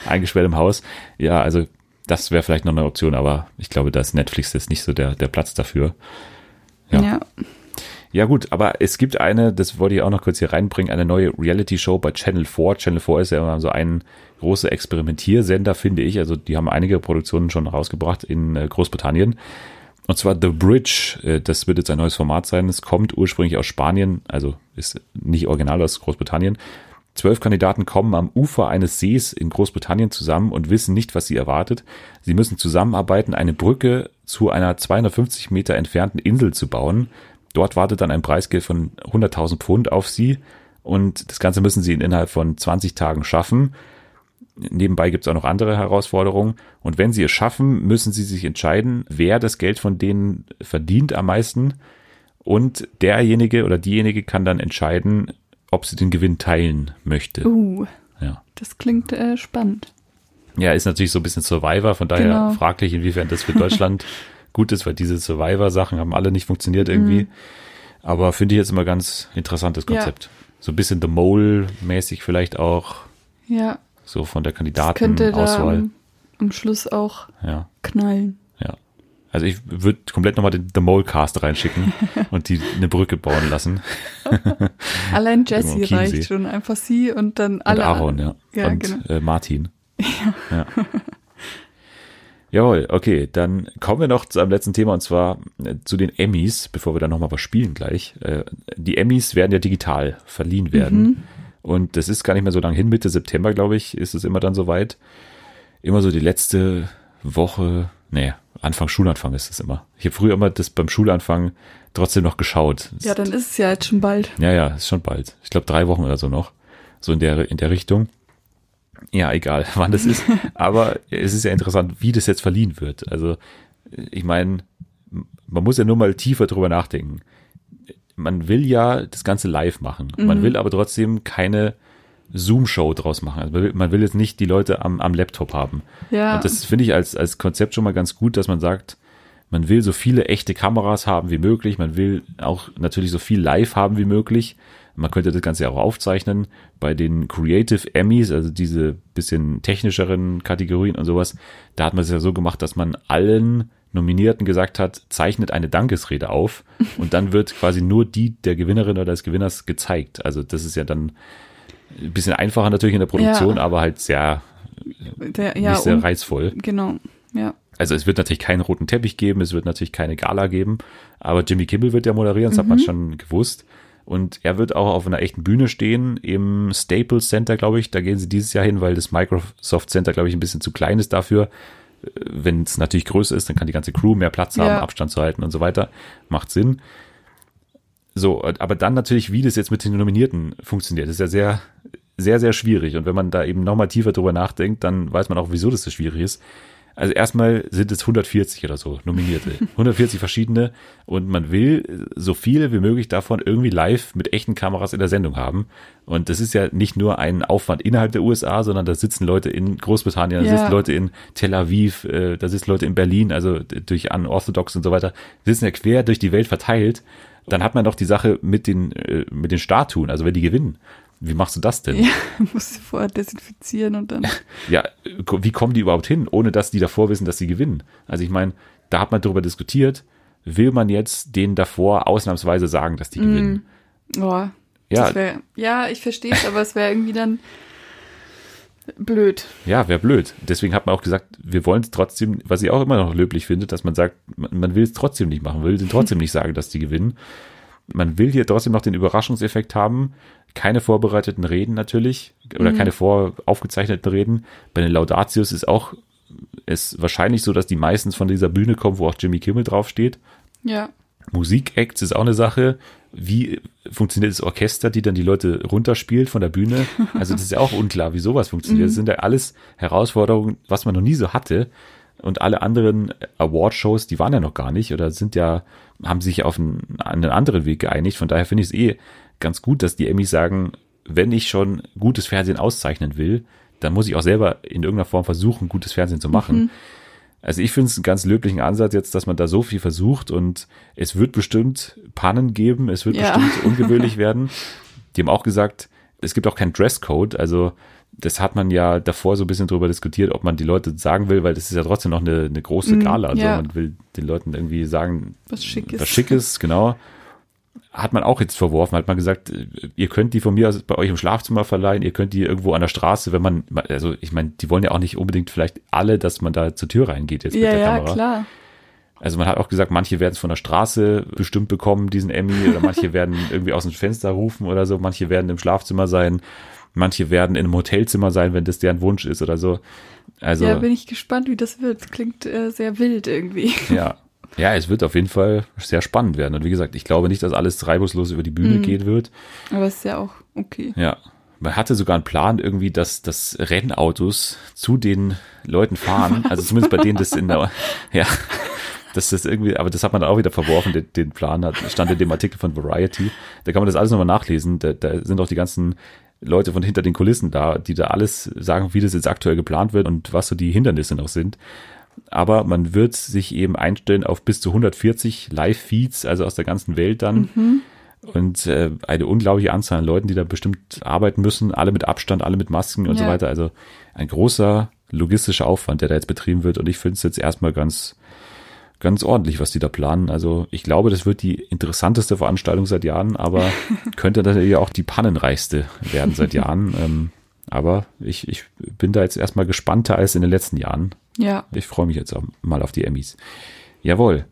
S1: eingesperrt im Haus. Ja, also das wäre vielleicht noch eine Option, aber ich glaube, da ist Netflix jetzt nicht so der, der Platz dafür. Ja.
S2: ja.
S1: Ja gut, aber es gibt eine, das wollte ich auch noch kurz hier reinbringen, eine neue Reality-Show bei Channel 4. Channel 4 ist ja immer so ein großer Experimentiersender, finde ich. Also die haben einige Produktionen schon rausgebracht in äh, Großbritannien. Und zwar The Bridge, äh, das wird jetzt ein neues Format sein. Es kommt ursprünglich aus Spanien, also ist nicht original aus Großbritannien. Zwölf Kandidaten kommen am Ufer eines Sees in Großbritannien zusammen und wissen nicht, was sie erwartet. Sie müssen zusammenarbeiten, eine Brücke zu einer 250 Meter entfernten Insel zu bauen. Dort wartet dann ein Preisgeld von 100.000 Pfund auf sie und das Ganze müssen sie innerhalb von 20 Tagen schaffen. Nebenbei gibt es auch noch andere Herausforderungen. Und wenn sie es schaffen, müssen sie sich entscheiden, wer das Geld von denen verdient am meisten. Und derjenige oder diejenige kann dann entscheiden, ob sie den Gewinn teilen möchte.
S2: Uh,
S1: Ja.
S2: das klingt äh, spannend.
S1: ja, ist natürlich so ein bisschen Survivor, von daher
S2: Genau.
S1: fraglich, inwiefern das für Deutschland gut ist, weil diese Survivor-Sachen haben alle nicht funktioniert irgendwie. Aber finde ich jetzt immer ganz interessantes
S2: Mhm. Ja.
S1: Konzept. So ein bisschen The Mole-mäßig vielleicht auch,
S2: Ja,
S1: so von der Kandidatenauswahl.
S2: am, am Schluss auch
S1: Ja.
S2: knallen.
S1: Ja. Also ich würde komplett nochmal den The Mole Cast reinschicken und die eine Brücke bauen lassen.
S2: Allein Jessie reicht schon. Einfach sie und dann alle.
S1: und Aaron, ja.
S2: Ja,
S1: und
S2: genau.
S1: äh, Martin. Ja. Jawohl, okay, dann kommen wir noch zu einem letzten Thema und zwar äh, zu den Emmys, bevor wir dann nochmal was spielen gleich. Äh, die Emmys werden ja digital verliehen werden.
S2: Mhm.
S1: Und das ist gar nicht mehr so lange hin, Mitte September, glaube ich, ist es immer dann soweit. Immer so die letzte Woche, nee, Anfang Schulanfang ist es immer. Ich habe früher immer das beim Schulanfang trotzdem noch geschaut.
S2: Ja, dann ist es ja jetzt schon bald.
S1: Ja, ja, ist schon bald. Ich glaube drei Wochen oder so noch. So in der, in der Richtung. Ja, egal, wann das ist. Aber es ist ja interessant, wie das jetzt verliehen wird. Also, ich meine, man muss ja nur mal tiefer drüber nachdenken. Man will ja das Ganze live machen. Man will aber trotzdem keine Zoom-Show draus machen. Also man will, man will jetzt nicht die Leute am, am Laptop haben.
S2: Ja.
S1: Und das finde ich als, als Konzept schon mal ganz gut, dass man sagt, man will so viele echte Kameras haben wie möglich. Man will auch natürlich so viel live haben wie möglich. Man könnte das Ganze auch aufzeichnen bei den Creative Emmys, also diese bisschen technischeren Kategorien und sowas. Da hat man es ja so gemacht, dass man allen Nominierten gesagt hat, zeichnet eine Dankesrede auf und dann wird quasi nur die der Gewinnerin oder des Gewinners gezeigt. Also das ist ja dann ein bisschen einfacher natürlich in der Produktion,
S2: Ja.
S1: aber halt sehr,
S2: Der, ja,
S1: nicht sehr
S2: und-
S1: reizvoll.
S2: Genau, ja.
S1: Also es wird natürlich keinen roten Teppich geben, es wird natürlich keine Gala geben, aber Jimmy Kimmel wird ja moderieren, das hat man schon gewusst. Und er wird auch auf einer echten Bühne stehen im Staples Center, glaube ich. Da gehen sie dieses Jahr hin, weil das Microsoft Center, glaube ich, ein bisschen zu klein ist dafür. Äh, Wenn es natürlich größer ist, dann kann die ganze Crew mehr Platz haben,
S2: Ja.
S1: Abstand zu halten und so weiter. Macht Sinn. So, aber dann natürlich, wie das jetzt mit den Nominierten funktioniert, ist ja sehr, sehr, sehr schwierig. Und wenn man da eben nochmal tiefer drüber nachdenkt, dann weiß man auch, wieso das so schwierig ist. Also erstmal sind es 140 oder so Nominierte. 140 verschiedene und man will so viele wie möglich davon irgendwie live mit echten Kameras in der Sendung haben. Und das ist ja nicht nur ein Aufwand innerhalb der USA, sondern da sitzen Leute in Großbritannien, da
S2: Ja.
S1: sitzen Leute in Tel Aviv, äh, da sitzen Leute in Berlin, also durch Unorthodox und so weiter, sitzen ja quer durch die Welt verteilt. Dann hat man noch die Sache mit den, äh, mit den Statuen, also wenn die gewinnen. Wie machst du das denn?
S2: Ja, musst du vorher desinfizieren und dann.
S1: ja, wie kommen die überhaupt hin, ohne dass die davor wissen, dass sie gewinnen? Also ich meine, da hat man darüber diskutiert, will man jetzt denen davor ausnahmsweise sagen, dass die gewinnen?
S2: Oh,
S1: Ja.
S2: wär, ja, ich verstehe es, aber es wäre irgendwie dann blöd.
S1: Ja, wäre blöd. Deswegen hat man auch gesagt, wir wollen es trotzdem, was ich auch immer noch löblich finde, dass man sagt, man, man will es trotzdem nicht machen, will denen trotzdem nicht sagen, dass die gewinnen. Man will hier trotzdem noch den Überraschungseffekt haben. Keine vorbereiteten Reden natürlich oder keine vor aufgezeichneten Reden. Bei den Laudatius ist auch ist wahrscheinlich so, dass die meistens von dieser Bühne kommen, wo auch Jimmy Kimmel draufsteht.
S2: Ja.
S1: Musikacts ist auch eine Sache. Wie funktioniert das Orchester, die dann die Leute runterspielt von der Bühne? Also das ist ja auch unklar, wie sowas funktioniert. Das sind ja alles Herausforderungen, was man noch nie so hatte. Und alle anderen Award-Shows, die waren ja noch gar nicht oder sind ja, haben sich auf einen, einen anderen Weg geeinigt. Von daher finde ich es eh ganz gut, dass die Emmys sagen, wenn ich schon gutes Fernsehen auszeichnen will, dann muss ich auch selber in irgendeiner Form versuchen, gutes Fernsehen zu machen. Also ich finde es einen ganz löblichen Ansatz jetzt, dass man da so viel versucht und es wird bestimmt Pannen geben, es wird
S2: Ja.
S1: bestimmt ungewöhnlich werden. Die haben auch gesagt, es gibt auch keinen Dresscode, also das hat man ja davor so ein bisschen drüber diskutiert, ob man die Leute sagen will, weil das ist ja trotzdem noch eine, eine große Gala. Also
S2: ja.
S1: man will den Leuten irgendwie sagen,
S2: Was Schickes.
S1: was Schickes, genau. Hat man auch jetzt verworfen, hat man gesagt, ihr könnt die von mir aus bei euch im Schlafzimmer verleihen, ihr könnt die irgendwo an der Straße, wenn man, also ich meine, die wollen ja auch nicht unbedingt vielleicht alle, dass man da zur Tür reingeht jetzt
S2: Ja,
S1: mit der
S2: ja,
S1: Kamera.
S2: klar.
S1: Also man hat auch gesagt, manche werden es von der Straße bestimmt bekommen, diesen Emmy, oder manche werden irgendwie aus dem Fenster rufen oder so, manche werden im Schlafzimmer sein, manche werden in einem Hotelzimmer sein, wenn das deren Wunsch ist oder so. Also
S2: Ja, bin ich gespannt, wie das wird. Klingt äh, sehr wild irgendwie.
S1: ja. Ja, es wird auf jeden Fall sehr spannend werden. Und wie gesagt, ich glaube nicht, dass alles reibungslos über die Bühne
S2: Mhm.
S1: gehen wird.
S2: Aber es ist ja auch okay.
S1: Ja. Man hatte sogar einen Plan irgendwie, dass, dass Rennautos zu den Leuten fahren. Also zumindest bei denen das in der, ja, das irgendwie, aber das hat man dann auch wieder verworfen, den, den Plan hat, stand in dem Artikel von Variety. Da kann man das alles nochmal nachlesen. Da, da sind auch die ganzen Leute von hinter den Kulissen da, die da alles sagen, wie das jetzt aktuell geplant wird und was so die Hindernisse noch sind. Aber man wird sich eben einstellen auf bis zu 140 Live-Feeds, also aus der ganzen Welt dann. Und äh, eine unglaubliche Anzahl an Leuten, die da bestimmt arbeiten müssen, alle mit Abstand, alle mit Masken und so
S2: Ja.
S1: weiter. Also ein großer logistischer Aufwand, der da jetzt betrieben wird. Und ich finde es jetzt erstmal ganz, ganz ordentlich, was die da planen. Also ich glaube, das wird die interessanteste Veranstaltung seit Jahren, aber könnte natürlich auch die pannenreichste werden seit Jahren. Ähm, aber ich, ich bin da jetzt erstmal gespannter als in den letzten Jahren.
S2: Ja.
S1: Ich freue mich jetzt auch mal auf die Emmys. Jawohl.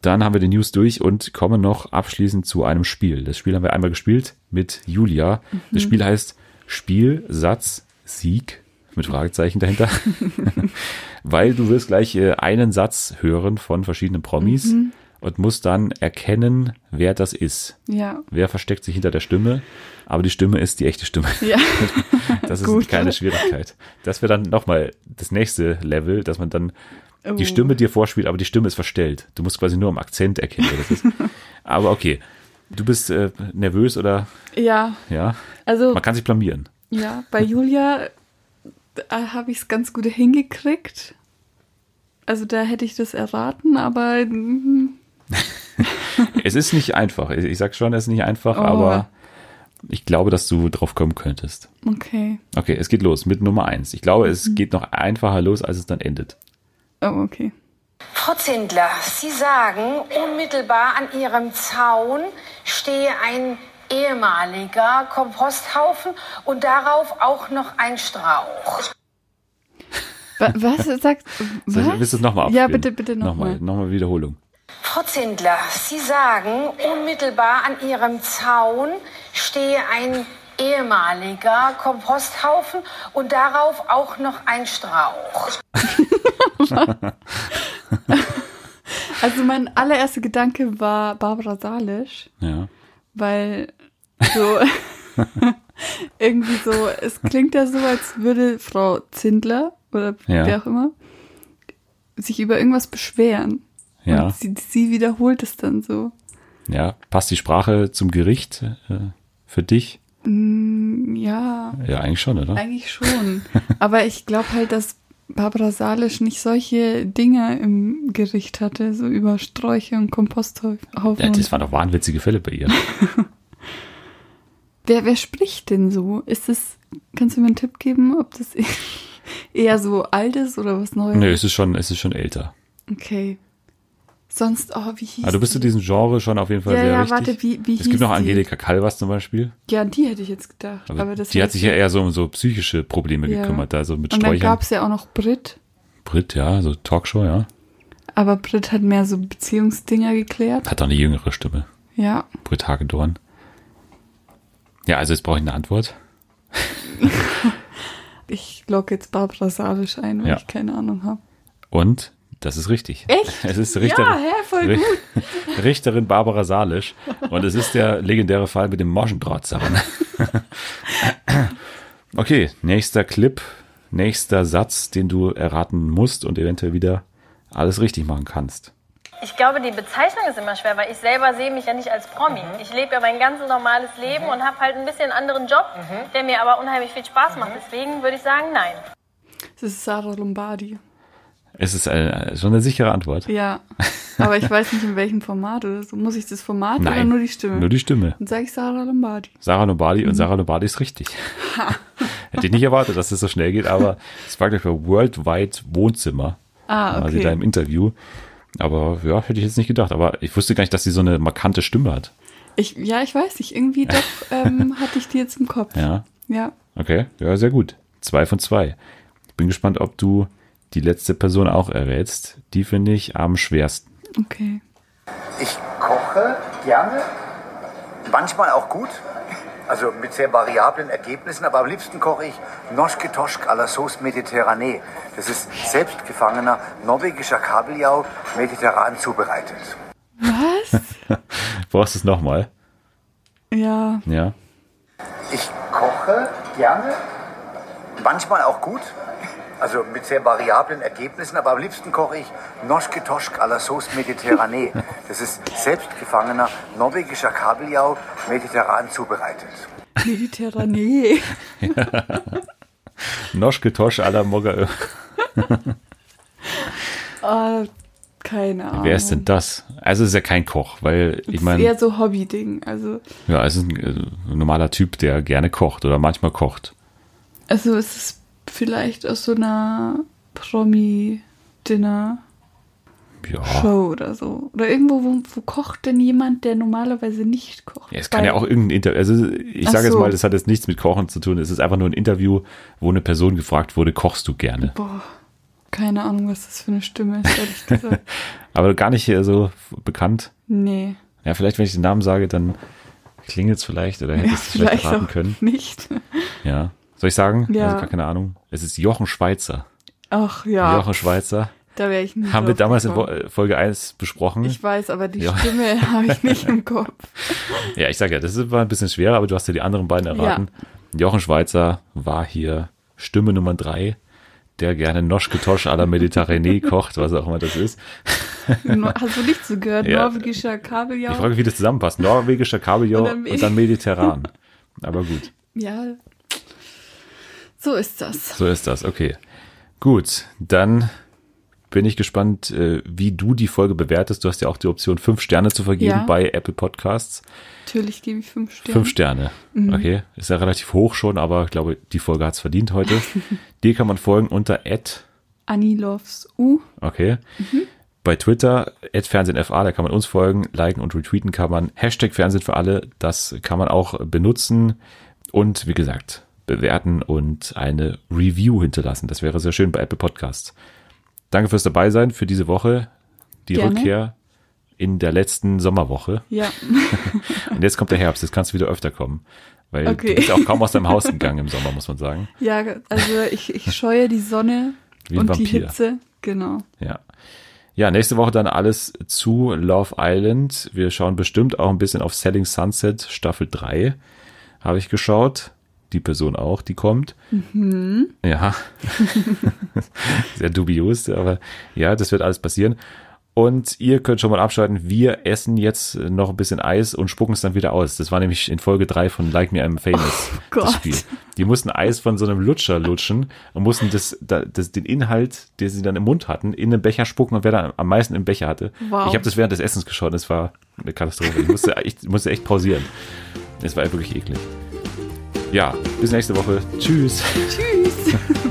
S1: Dann haben wir die News durch und kommen noch abschließend zu einem Spiel. Das Spiel haben wir einmal gespielt mit Julia. Das Spiel heißt Spiel, Satz, Sieg. Mit Fragezeichen dahinter. Weil du wirst gleich äh, einen Satz hören von verschiedenen Promis
S2: Mhm.
S1: und musst dann erkennen, wer das ist.
S2: Ja.
S1: Wer versteckt sich hinter der Stimme? Aber die Stimme ist die echte Stimme.
S2: Ja.
S1: Das ist
S2: Gut.
S1: keine Schwierigkeit. Das wäre dann nochmal das nächste Level, dass man dann
S2: Oh.
S1: die Stimme dir vorspielt, aber die Stimme ist verstellt. Du musst quasi nur am Akzent erkennen, wer das ist. aber okay. Du bist äh, nervös oder
S2: Ja.
S1: ja?
S2: Also,
S1: Man kann sich blamieren.
S2: ja, bei Julia habe ich es ganz gut hingekriegt. Also da hätte ich das erraten, aber mm,
S1: Es ist nicht einfach. Ich sag schon, es ist nicht einfach,
S2: Oh.
S1: aber ich glaube, dass du drauf kommen könntest.
S2: okay.
S1: Okay, es geht los mit Nummer eins. Ich glaube,
S2: Mhm.
S1: es geht noch einfacher los, als es dann endet.
S2: Oh, okay.
S4: Frau Zindler, Sie sagen, unmittelbar an Ihrem Zaun stehe ein ehemaliger Komposthaufen und darauf auch noch ein Strauch.
S2: Wa- Was sagst
S1: Soll ich-
S2: was?
S1: Willst du es nochmal
S2: Ja,
S1: abspielen?
S2: bitte, bitte
S1: Nochmal,
S2: nochmal.
S1: nochmal Wiederholung.
S4: Frau Zindler, Sie sagen, unmittelbar an Ihrem Zaun stehe ein ehemaliger Komposthaufen und darauf auch noch ein Strauch.
S2: Also mein allererster Gedanke war Barbara Salisch,
S1: Ja.
S2: weil so irgendwie so, es klingt ja so, als würde Frau Zindler oder
S1: Ja.
S2: wer auch immer sich über irgendwas beschweren.
S1: Ja.
S2: Und sie, sie wiederholt es dann so.
S1: Ja. Passt die Sprache zum Gericht äh, für dich?
S2: Ja,
S1: Ja, eigentlich schon, oder?
S2: eigentlich schon. Aber ich glaube halt, dass Barbara Salisch nicht solche Dinge im Gericht hatte, so über Sträuche und Komposthaufen.
S1: Ja, das waren doch wahnwitzige Fälle bei ihr.
S2: Wer, wer spricht denn so? Ist es, kannst du mir einen Tipp geben, ob das eher so alt ist oder was Neues?
S1: Nö, es ist schon, es ist schon älter.
S2: Okay. Sonst, oh, wie hieß
S1: Aber du bist
S2: die?
S1: in diesem Genre schon auf jeden Fall
S2: Ja,
S1: sehr
S2: ja,
S1: richtig.
S2: warte, wie- wie
S1: es gibt
S2: hieß
S1: noch
S2: die?
S1: Angelika Calvas zum Beispiel.
S2: Ja, an die hätte ich jetzt gedacht.
S1: Aber,
S2: Aber, das
S1: die hat sich ja eher so um so psychische Probleme
S2: Ja.
S1: gekümmert, also mit
S2: Und dann
S1: Sträuchern.
S2: gab es ja auch noch Brit.
S1: Brit, ja, so Talkshow, ja.
S2: Aber Brit hat mehr so Beziehungsdinger geklärt.
S1: Hat auch eine jüngere Stimme.
S2: Ja.
S1: Brit Hagedorn. Ja, also jetzt brauche ich eine Antwort.
S2: Ich logge jetzt Barbara Salisch ein, weil
S1: Ja.
S2: ich keine Ahnung habe.
S1: Und das ist richtig.
S2: Echt?
S1: Es ist Richterin,
S2: Ja, hä, voll gut.
S1: Richterin Barbara Salisch. Und es ist der legendäre Fall mit dem Moschendrahtzaun. okay, nächster Clip, nächster Satz, den du erraten musst und eventuell wieder alles richtig machen kannst.
S5: Ich glaube, die Bezeichnung ist immer schwer, weil ich selber sehe mich ja nicht als Promi. Ich lebe ja mein ganz normales Leben und habe halt ein bisschen einen anderen Job, der mir aber unheimlich viel Spaß macht. Deswegen würde ich sagen, nein.
S2: Es ist Sarah Lombardi.
S1: Es ist eine, schon eine sichere Antwort.
S2: Ja. Aber ich weiß nicht, in welchem Format oder so. Muss ich das Format oder nur die Stimme?
S1: Nur die Stimme.
S2: Dann sage ich Sarah Lombardi.
S1: Sarah Lombardi
S2: Mhm.
S1: und Sarah Lombardi ist richtig. Hätte ich nicht erwartet, dass es so schnell geht, aber es war gleich bei Worldwide Wohnzimmer.
S2: Ah,
S1: War sie da
S2: okay.
S1: im Interview. Aber ja, hätte ich jetzt nicht gedacht. Aber ich wusste gar nicht, dass sie so eine markante Stimme hat.
S2: Ich, ja, ich weiß nicht. Irgendwie doch ähm, hatte ich die jetzt im Kopf.
S1: Ja,
S2: Ja.
S1: okay. Ja, sehr gut. Zwei von zwei. Ich bin gespannt, ob du die letzte Person auch errätst. Die finde ich am schwersten.
S2: Okay.
S6: Ich koche gerne, manchmal auch gut, also mit sehr variablen Ergebnissen, aber am liebsten koche ich Noschke Toschk à la Sauce Mediterranee. Das ist selbstgefangener norwegischer Kabeljau mediterran zubereitet.
S2: Was?
S1: Brauchst du es nochmal?
S2: ja.
S1: Ja.
S6: Ich koche gerne, manchmal auch gut, also mit sehr variablen Ergebnissen, aber am liebsten koche ich Noschke Toschk à la Sauce Mediterranee. Das ist selbstgefangener norwegischer Kabeljau mediterran zubereitet.
S2: Mediterranee.
S1: Noschke Tosch à la Mogga.
S2: Ah, keine Ahnung.
S1: Wer ist denn das? Also es ist ja kein Koch, weil ich
S2: Das ist
S1: meine,
S2: eher so Hobby-Ding. Also,
S1: ja, es ist ein, äh, ein normaler Typ, der gerne kocht oder manchmal kocht.
S2: also es ist vielleicht aus so einer Promi-Dinner.
S1: Ja.
S2: Show oder so. Oder irgendwo, wo, wo kocht denn jemand, der normalerweise nicht kocht?
S1: Ja, es kann ja auch irgendein Interview, also ich sage jetzt
S2: so.
S1: mal, das hat jetzt nichts mit Kochen zu tun. Es ist einfach nur ein Interview, wo eine Person gefragt wurde, kochst du gerne?
S2: Boah, keine Ahnung, was das für eine Stimme ist, ehrlich gesagt.
S1: Aber gar nicht so bekannt.
S2: Nee.
S1: Ja, vielleicht, wenn ich den Namen sage, dann klingelt es vielleicht oder hätte
S2: Ja,
S1: es vielleicht
S2: vielleicht
S1: raten können.
S2: nicht.
S1: Ja. Soll ich sagen?
S2: Ja.
S1: Also gar keine Ahnung. Es ist Jochen Schweizer.
S2: Ach ja,
S1: Jochen Schweizer.
S2: da wäre ich nicht
S1: Haben wir damals in
S2: gekommen.
S1: äh, Folge 1 besprochen.
S2: Ich weiß, aber die
S1: Ja.
S2: Stimme habe ich nicht im Kopf.
S1: ja, ich sag ja, das war ein bisschen schwerer, aber du hast ja die anderen beiden erraten. Jochen Schweizer war hier Stimme Nummer drei, der gerne Noschke Tosch à la Mediterranee kocht, was auch immer das ist.
S2: Hast du nicht so gehört?
S1: Ja.
S2: Norwegischer Kabeljau?
S1: Ich frage wie das zusammenpasst. Norwegischer Kabeljau
S2: Und dann
S1: und dann Mediterran. Aber gut,
S2: Ja. So ist das.
S1: so ist das. Okay. Gut, dann bin ich gespannt, äh, wie du die Folge bewertest. Du hast ja auch die Option, fünf Sterne zu vergeben
S2: Ja.
S1: bei Apple Podcasts.
S2: Natürlich gebe ich fünf Sterne.
S1: Fünf Sterne. Okay. Ist ja relativ hoch schon, aber ich glaube, die Folge hat's verdient heute. Dir kann man folgen unter at,
S2: Annie loves U.
S1: okay. Bei Twitter, FernsehenFA, da kann man uns folgen, liken und retweeten kann man. Hashtag Fernsehen für alle, das kann man auch benutzen. Und wie gesagt, bewerten und eine Review hinterlassen. Das wäre sehr schön bei Apple Podcasts. Danke fürs dabei sein für diese Woche. Die
S2: Gerne.
S1: Rückkehr in der letzten Sommerwoche.
S2: Ja.
S1: Und jetzt kommt der Herbst, jetzt kannst du wieder öfter kommen. Weil
S2: Okay.
S1: du bist auch kaum aus deinem Haus gegangen im Sommer, muss man sagen.
S2: Ja, also ich, ich scheue die Sonne und die
S1: Vampir.
S2: Hitze. Genau.
S1: Ja. Ja, nächste Woche dann alles zu Love Island. Wir schauen bestimmt auch ein bisschen auf Selling Sunset Staffel 3. Habe ich geschaut. Die Person auch, die kommt. Ja. Sehr dubios, aber ja, das wird alles passieren. Und ihr könnt schon mal abschalten. Wir essen jetzt noch ein bisschen Eis und spucken es dann wieder aus. Das war nämlich in Folge 3 von Like Me I'm Famous,
S2: Oh Gott.
S1: das Spiel. Die mussten Eis von so einem Lutscher lutschen und mussten das, da- das, den Inhalt, den sie dann im Mund hatten, in den Becher spucken und wer da am meisten im Becher hatte.
S2: Wow.
S1: Ich habe das während des Essens geschaut. Das war eine Katastrophe. Ich musste echt, musste echt pausieren. Es war wirklich eklig. Ja, bis nächste Woche. Tschüss.
S2: Tschüss.